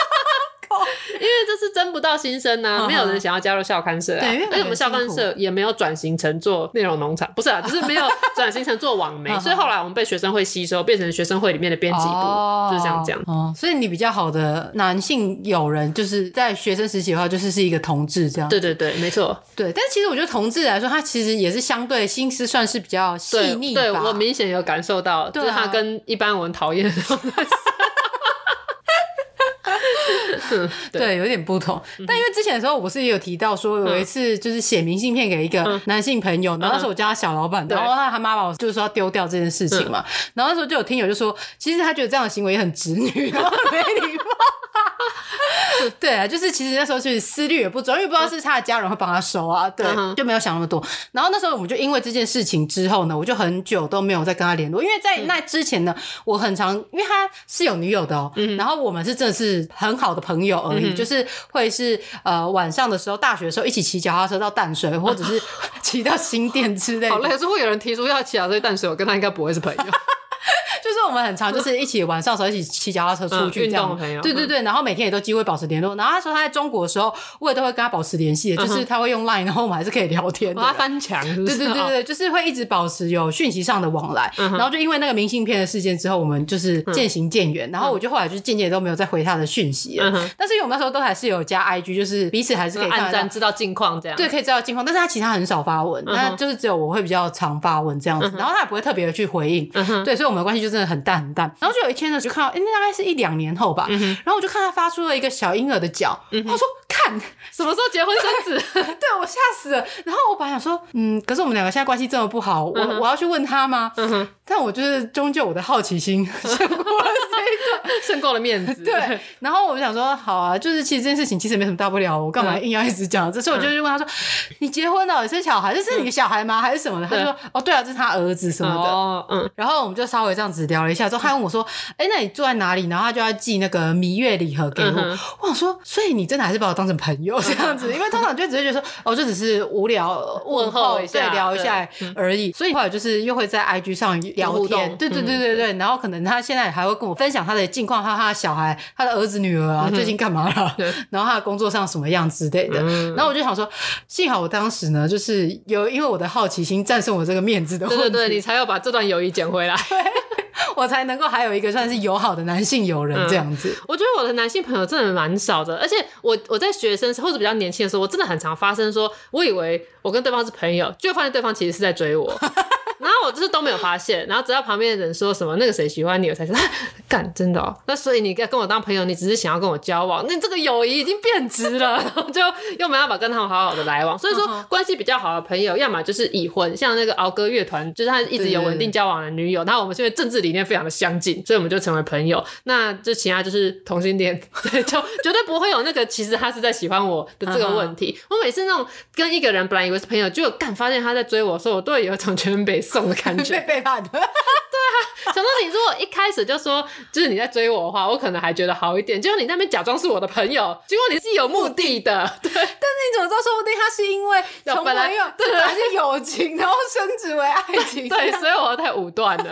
[LAUGHS] 因为这是争不到新生呢、啊，没有人想要加入校刊社啊。对，而且我们校刊社也没有转型成做内容农场，不是啊，就是没有 [LAUGHS] 转型成做网媒。所以后来我们被学生会吸收，变成学生会里面的编辑部，哦、就是像这样。哦，所以你比较好的男性友人，就是在学生时期的话，就是是一个同志这样。对对对，没错。对，但其实我觉得同志来说，他其实也是相对心思算是比较细腻。对，我明显有感受到，就是他跟一般我们讨厌的。[LAUGHS] 嗯，对，有点不同。但因为之前的时候，我不是也有提到说，有一次就是写明信片给一个男性朋友，然后那时候我叫他小老板，然后他他妈妈就是说要丢掉这件事情嘛。然后那时候就有听友就说，其实他觉得这样的行为也很直女，然后没礼貌。[LAUGHS] 对啊，就是其实那时候是思虑也不周，因为不知道是他的家人会帮他收啊，对，就没有想那么多。然后那时候我们就因为这件事情之后呢，我就很久都没有再跟他联络，因为在那之前呢，我很常因为他是有女友的哦，然后我们是真的是很好的朋友而已，就是会是呃晚上的时候，大学的时候一起骑脚踏车到淡水，或者是 [LAUGHS] 骑到新店之类的。好累，可是会有人提出要骑到这淡水，我跟他应该不会是朋友。[LAUGHS] 就是我们很常就是一起晚上的时候一起骑脚踏车出去这样，对对对，然后每天也都机会保持联络。然后他说他在中国的时候，我也都会跟他保持联系，就是他会用 Line，然后我们还是可以聊天。他翻墙，对对对对，就是会一直保持有讯息上的往来。然后就因为那个明信片的事件之后，我们就是渐行渐远。然后我就后来就是渐渐都没有再回他的讯息了。但是因为我们那时候都还是有加 IG，就是彼此还是可以看按赞，知道近况这样。对，可以知道近况。但是他其他很少发文，那就是只有我会比较常发文这样子。然后他也不会特别的去回应。对，所以我们的关系就真的很淡很淡。然后就有一天呢，就看到，哎，那大概是一两年后吧。然后我就看他发出了一个小婴儿的脚。我说：“看，什么时候结婚生子？” [LAUGHS] 对，我吓死了。然后我本来想说，嗯，可是我们两个现在关系这么不好，我我要去问他吗？但我就是终究我的好奇心 [LAUGHS] 胜过了这个，[LAUGHS] 胜过了面子。对。然后我就想说，好啊，就是其实这件事情其实没什么大不了，我干嘛硬要一直讲？这时候我就去问他说：“你结婚了？你生小孩？这是你的小孩吗？还是什么的？”他说：“哦，对啊，这是他儿子什么的。”嗯。然后我们就稍微这样子聊了一下，之后他问我说。哎，那你住在哪里？然后他就要寄那个蜜月礼盒给我。嗯、我想说，所以你真的还是把我当成朋友这样子？[LAUGHS] 因为通常就只是觉得说，哦，就只是无聊问候一下，对，聊一下而已。所以后来就是又会在 IG 上聊天，对对对对对。然后可能他现在还会跟我分享他的近况，他他的小孩、他的儿子女儿啊，最近干嘛了？然后他的工作上什么样之类的。嗯、然后我就想说，幸好我当时呢，就是有因为我的好奇心战胜我这个面子的对对对，你才要把这段友谊捡回来。[LAUGHS] [LAUGHS] 我才能够还有一个算是友好的男性友人这样子。嗯，我觉得我的男性朋友真的蛮少的，而且我我在学生时或者比较年轻的时候，我真的很常发生说，我以为我跟对方是朋友，就发现对方其实是在追我。然后我就是都没有发现，然后直到旁边的人说什么那个谁喜欢你，我才说 [LAUGHS] 干真的哦。那所以你跟跟我当朋友，你只是想要跟我交往，那这个友谊已经变质了，[LAUGHS] 然后就又没办法跟他们好好的来往。所以说关系比较好的朋友，要么就是已婚，像那个敖哥乐团，就是他一直有稳定交往的女友。然后我们现在政治理念非常的相近，所以我们就成为朋友。那就其他就是同性恋，[LAUGHS] 对，就绝对不会有那个其实他是在喜欢我的这个问题。我每次那种跟一个人本来以为是朋友，就干发现他在追我的时候，我都会有一种全被送的感觉。[LAUGHS] 被背叛的，[LAUGHS] 对啊，想说你如果一开始就说就是你在追我的话，我可能还觉得好一点。结果你那边假装是我的朋友，结果你是有目的的，[LAUGHS] 对。但是你怎么知道？说不定他是因为从朋友对，还是友情，然后升职为爱情，对，所以我太武断了。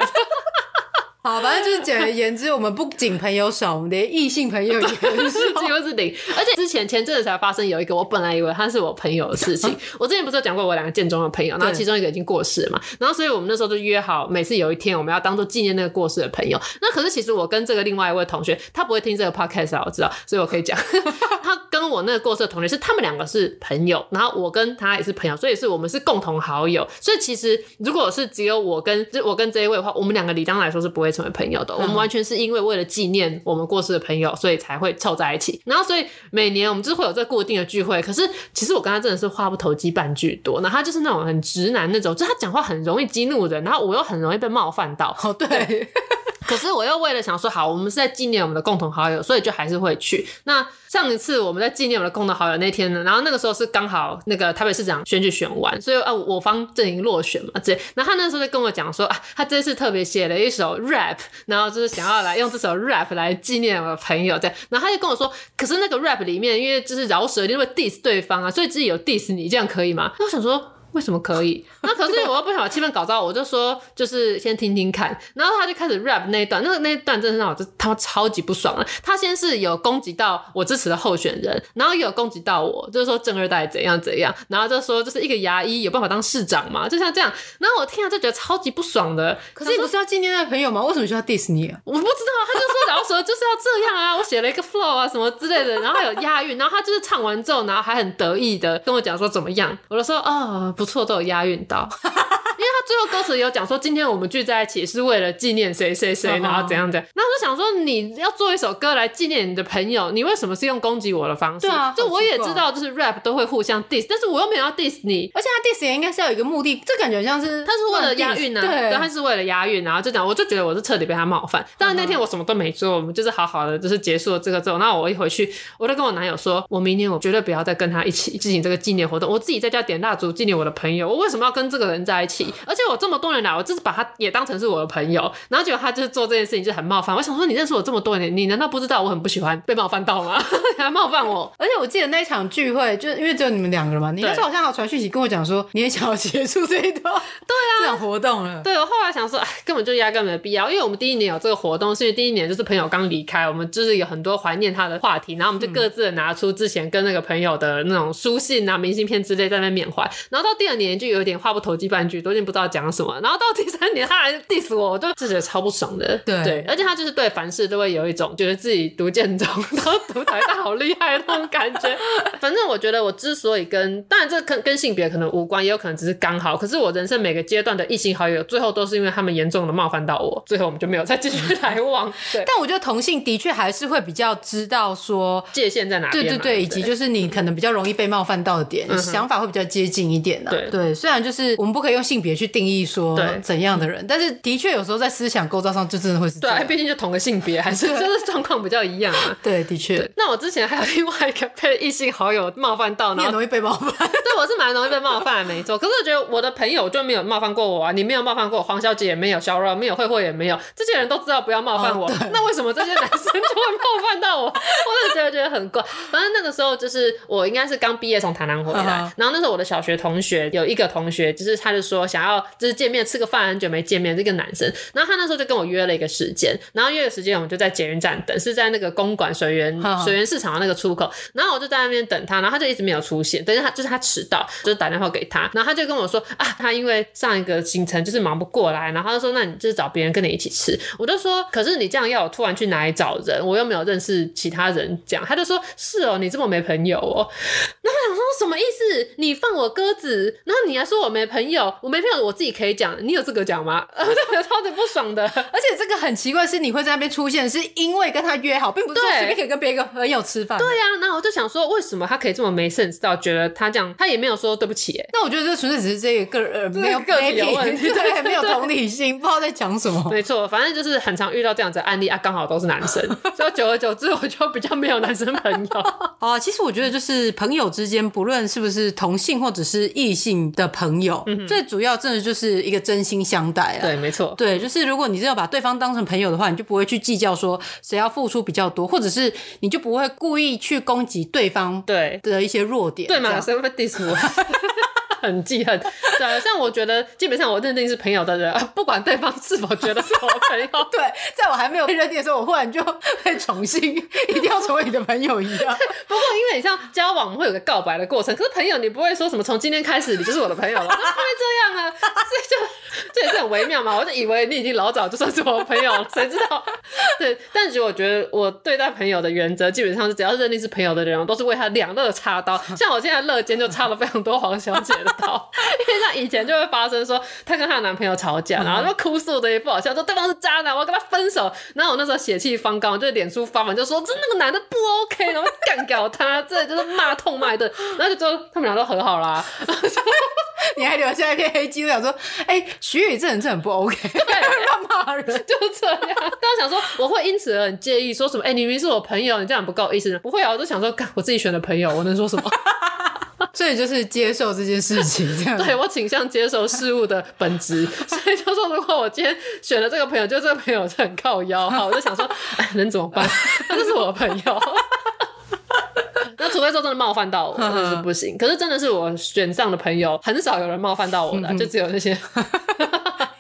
好，反正就是简而言之，我们不仅朋友少，我们连异性朋友也是几乎是零。而且之前前阵子才发生有一个，我本来以为他是我朋友的事情。[LAUGHS] 我之前不是有讲过我两个建中的朋友，然后其中一个已经过世了嘛，然后所以我们那时候就约好，每次有一天我们要当做纪念那个过世的朋友。那可是其实我跟这个另外一位同学，他不会听这个 podcast 啊，我知道，所以我可以讲，[LAUGHS] 他跟我那个过世的同学是他们两个是朋友，然后我跟他也是朋友，所以是我们是共同好友。所以其实如果是只有我跟就我跟这一位的话，我们两个理当来说是不会成为朋友的。我们完全是因为为了纪念我们过世的朋友，所以才会凑在一起。然后，所以每年我们就是会有这固定的聚会。可是，其实我跟他真的是话不投机半句多。那他就是那种很直男那种，就他讲话很容易激怒人，然后我又很容易被冒犯到。哦，对。可是我又为了想说，好，我们是在纪念我们的共同好友，所以就还是会去。那上一次我们在纪念我们的共同好友那天呢，然后那个时候是刚好那个台北市长选举选完，所以啊，我方阵营落选嘛，这。然后他那时候就跟我讲说啊，他这次特别写了一首 [LAUGHS] rap，然后就是想要来用这首 rap 来纪念我的朋友这样。然后他就跟我说，可是那个 rap 里面，因为就是饶舌，一定会 diss 对方啊，所以自己有 diss 你，这样可以吗？那我想说。为什么可以？[LAUGHS] 那可是我又不想把气氛搞糟，我就说就是先听听看。然后他就开始 rap 那一段，那个那一段真的让我就他妈超级不爽了。他先是有攻击到我支持的候选人，然后又有攻击到我，就是说正二代怎样怎样，然后就说就是一个牙医有办法当市长嘛，就像这样。然后我听了就觉得超级不爽的。可是你不是要纪念那个朋友吗？为什么需要 diss 你啊？我不知道，他就说饶舌就是要这样啊，我写了一个 flow 啊什么之类的，然后还有押韵，然后他就是唱完之后，然后还很得意的跟我讲说怎么样，我就说啊、哦、不不错，都有押韵。到，[LAUGHS] 最后歌词有讲说，今天我们聚在一起是为了纪念谁谁谁，然后怎样怎样。那我就想说，你要做一首歌来纪念你的朋友，你为什么是用攻击我的方式？对啊，就我也知道，就是 rap 都会互相 diss，但是我又没有要 diss 你，而且他 diss 也应该是要有一个目的，这感觉像是他是为了押韵啊，对，他是为了押韵，然后就讲，我就觉得我是彻底被他冒犯。但是那天我什么都没做，我们就是好好的，就是结束了这个之后，那我一回去，我就跟我男友说，我明天我绝对不要再跟他一起进行这个纪念活动，我自己在家点蜡烛纪念我的朋友，我为什么要跟这个人在一起？而且我这么多年来，我就是把他也当成是我的朋友，然后结果他就是做这件事情就很冒犯。我想说，你认识我这么多年，你难道不知道我很不喜欢被冒犯到吗？还冒犯我？而且我记得那一场聚会，就是因为只有你们两个人嘛，你那时候好像有传讯息跟我讲说，[LAUGHS] 你也想要结束这一段，[LAUGHS] 对啊，这场活动了。对，我后来想说，哎，根本就压根没必要，因为我们第一年有这个活动，是因为第一年就是朋友刚离开，我们就是有很多怀念他的话题，然后我们就各自的拿出之前跟那个朋友的那种书信啊、明信片之类在那缅怀。然后到第二年就有点话不投机半句，都已经不知道讲什么。然后到第三年他还 diss 我，我就自己超不爽的。对对，而且他就是对凡事都会有一种觉得自己读建中，然后读台大好厉害的那种感觉。[LAUGHS] 反正我觉得我之所以跟，当然这跟跟性别可能无关，也有可能只是刚好。可是我人生每个阶段的异性好友，最后都是因为他们严重的冒犯到我，最后我们就没有再继续来往。对，[LAUGHS] 但我觉得同性的确还是会比较知道说界限在哪里。对对对，以及就是你可能比较容易被冒犯到的点，嗯、想法会比较接近一点的。对对，虽然就是我们不可以用性别去定义说怎样的人，但是的确有时候在思想构造上就真的会是。对，毕竟就同个性别，还是 [LAUGHS] 就是状况比较一样啊。对，的确。那我之前还有另外一个被异性好友冒犯到，你也容易被冒犯。[LAUGHS] [LAUGHS] 对，我是蛮容易被冒犯的，没错。可是我觉得我的朋友就没有冒犯过我啊，你没有冒犯过我，黄小姐也没有，小柔没有，慧慧也没有，这些人都知道不要冒犯我。哦、那为什么这些男生就会冒犯到我？我就觉得觉得很怪。反正那个时候就是我应该是刚毕业从台南回来，嗯、然后那时候我的小学同学有一个同学，就是他就说想要就是见面吃个饭，很久没见面，这个男生。然后他那时候就跟我约了一个时间，然后约的时间我们就在捷运站等，是在那个公馆水源水源市场的那个出口。然后我就在那边等他，然后他就一直没有出现，等于他就是他迟到，就是打电话给他，然后他就跟我说啊，他因为上一个行程就是忙不过来，然后他就说那你就是找别人跟你一起吃。我就说可是你这样要我突然去哪里找人，我又没有认识其他人，这样他就说是哦，你这么没朋友哦。然后我想说什么意思？你放我鸽子，然后你还说我没朋友，我没朋友我自己可以讲，你有资格讲吗？[LAUGHS] 我就觉得超级不爽的。而且这个很奇怪，是你会在那边出现，是因为跟他约好，并不是说随便可以跟别个朋友吃饭。对呀、啊，那我就想说，为什么他可以这么没 sense 到觉得他这样，他也没有说对不起。那我觉得这纯粹只是这个个人没有 [LAUGHS] 个体有问题，[LAUGHS] 对，没有同理心，不知道在讲什么。没错，反正就是很常遇到这样子的案例啊，刚好都是男生，所以久而久之我就比较没有男生朋友。啊，其实我觉得就是朋友之间，不论是不是同性或者是异性的朋友，嗯、最主要真的就是一个真心相待啊。对，没错，对，就是如果你是要把对方当成朋友的话，你就不会去计较说谁要付出比较多，或者是你就不会故意去攻击对方对的一些弱点，对嘛？谁会 diss 我？很记恨，[LAUGHS] 对，像我觉得基本上我认定是朋友的人，[LAUGHS] 不管对方是否觉得是我朋友，[LAUGHS] 对，在我还没有被认定的时候，我忽然就被重新，一定要成为你的朋友一样。不过因为你像交往会有个告白的过程，可是朋友你不会说什么从今天开始你就是我的朋友了，不会这样啊，所以就这也是很微妙嘛。我就以为你已经老早就算是我的朋友了，谁知道？对，但其实我觉得我对待朋友的原则基本上是只要认定是朋友的人，我都是为他两肋插刀。像我现在肋间就插了非常多黄小姐的。[LAUGHS] 因为像以前就会发生说，她跟她的男朋友吵架，然后就哭诉的也不好笑，说对方是渣男，我要跟他分手。然后我那时候血气方刚，就脸书发文就说这那个男的不 OK，然后干掉他，这就是骂痛骂一顿。然后就说他们俩都和好啦，[LAUGHS] 你还留下一片黑记录，想说哎，徐宇这人真的很不 OK，[LAUGHS] 对，乱骂人，就这样。当时想说我会因此而很介意，说什么哎，你明明是我朋友，你这样不够意思。不会啊，我就想说，干我自己选的朋友，我能说什么？所以就是接受这件事情，这样。对，我倾向接受事物的本质，[LAUGHS] 所以就说，如果我今天选了这个朋友，就这个朋友是很靠腰哈，我就想说，[LAUGHS] 哎，能怎么办？[LAUGHS] 他就是我的朋友。那除非说真的冒犯到我，真的是不行。可是真的是我选上的朋友，很少有人冒犯到我的，嗯、就只有那些。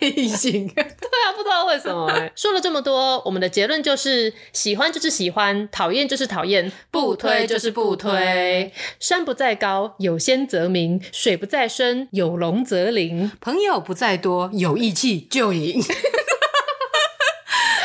异性，[LAUGHS] 对啊，不知道为什么哎。说了这么多，我们的结论就是：喜欢就是喜欢，讨厌就是讨厌，不推就是不推。山不在高，有仙则名；水不在深，有龙则灵。朋友不在多，有义气就赢。[LAUGHS]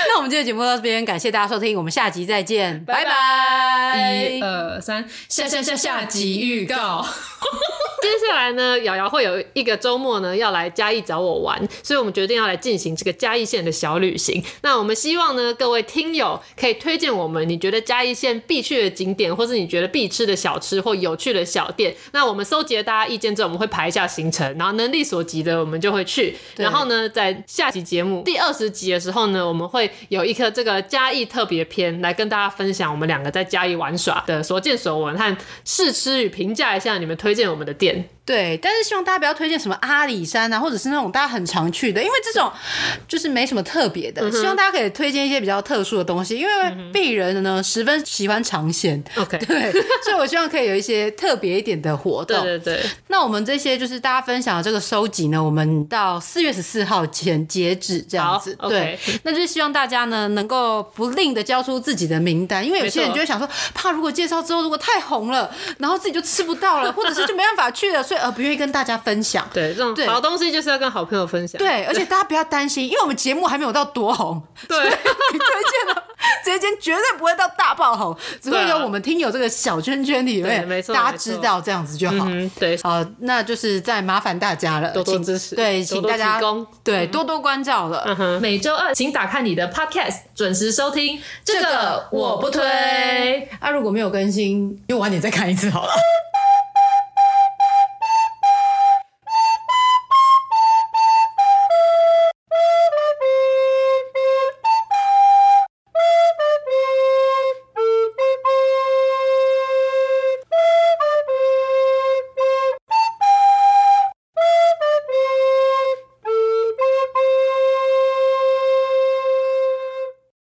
那我们今天节目到这边，感谢大家收听，我们下集再见，拜拜。一二三，下下下下集预告。[LAUGHS] [LAUGHS] 接下来呢，瑶瑶会有一个周末呢要来嘉义找我玩，所以我们决定要来进行这个嘉义县的小旅行。那我们希望呢，各位听友可以推荐我们，你觉得嘉义县必去的景点，或是你觉得必吃的小吃或有趣的小店。那我们搜集了大家意见之后，我们会排一下行程，然后能力所及的我们就会去。然后呢，在下期节目第二十集的时候呢，我们会有一个这个嘉义特别篇来跟大家分享我们两个在嘉义玩耍的所见所闻和试吃与评价一下你们推荐我们的店。见。对，但是希望大家不要推荐什么阿里山啊，或者是那种大家很常去的，因为这种就是没什么特别的。嗯、希望大家可以推荐一些比较特殊的东西，因为鄙人呢十分喜欢尝鲜。OK，[LAUGHS] 对，所以我希望可以有一些特别一点的活动。对对对。那我们这些就是大家分享的这个收集呢，我们到四月十四号前截止这样子。对.那就是希望大家呢能够不吝的交出自己的名单，因为有些人就会想说，怕如果介绍之后如果太红了，然后自己就吃不到了，或者是就没办法去了，所以。而不愿意跟大家分享，对这种好东西就是要跟好朋友分享。对，而且大家不要担心，因为我们节目还没有到多红，对，推荐了 [LAUGHS] 这间绝对不会到大爆红，只会有我们听友这个小圈圈里面，没错，大家知道这样子就好。嗯、对，好，那就是再麻烦大家了，多多支持，对，请大家多多对多多关照了。嗯、每周二请打开你的 Podcast，准时收听。这个我不推，啊，如果没有更新，就晚点再看一次好了。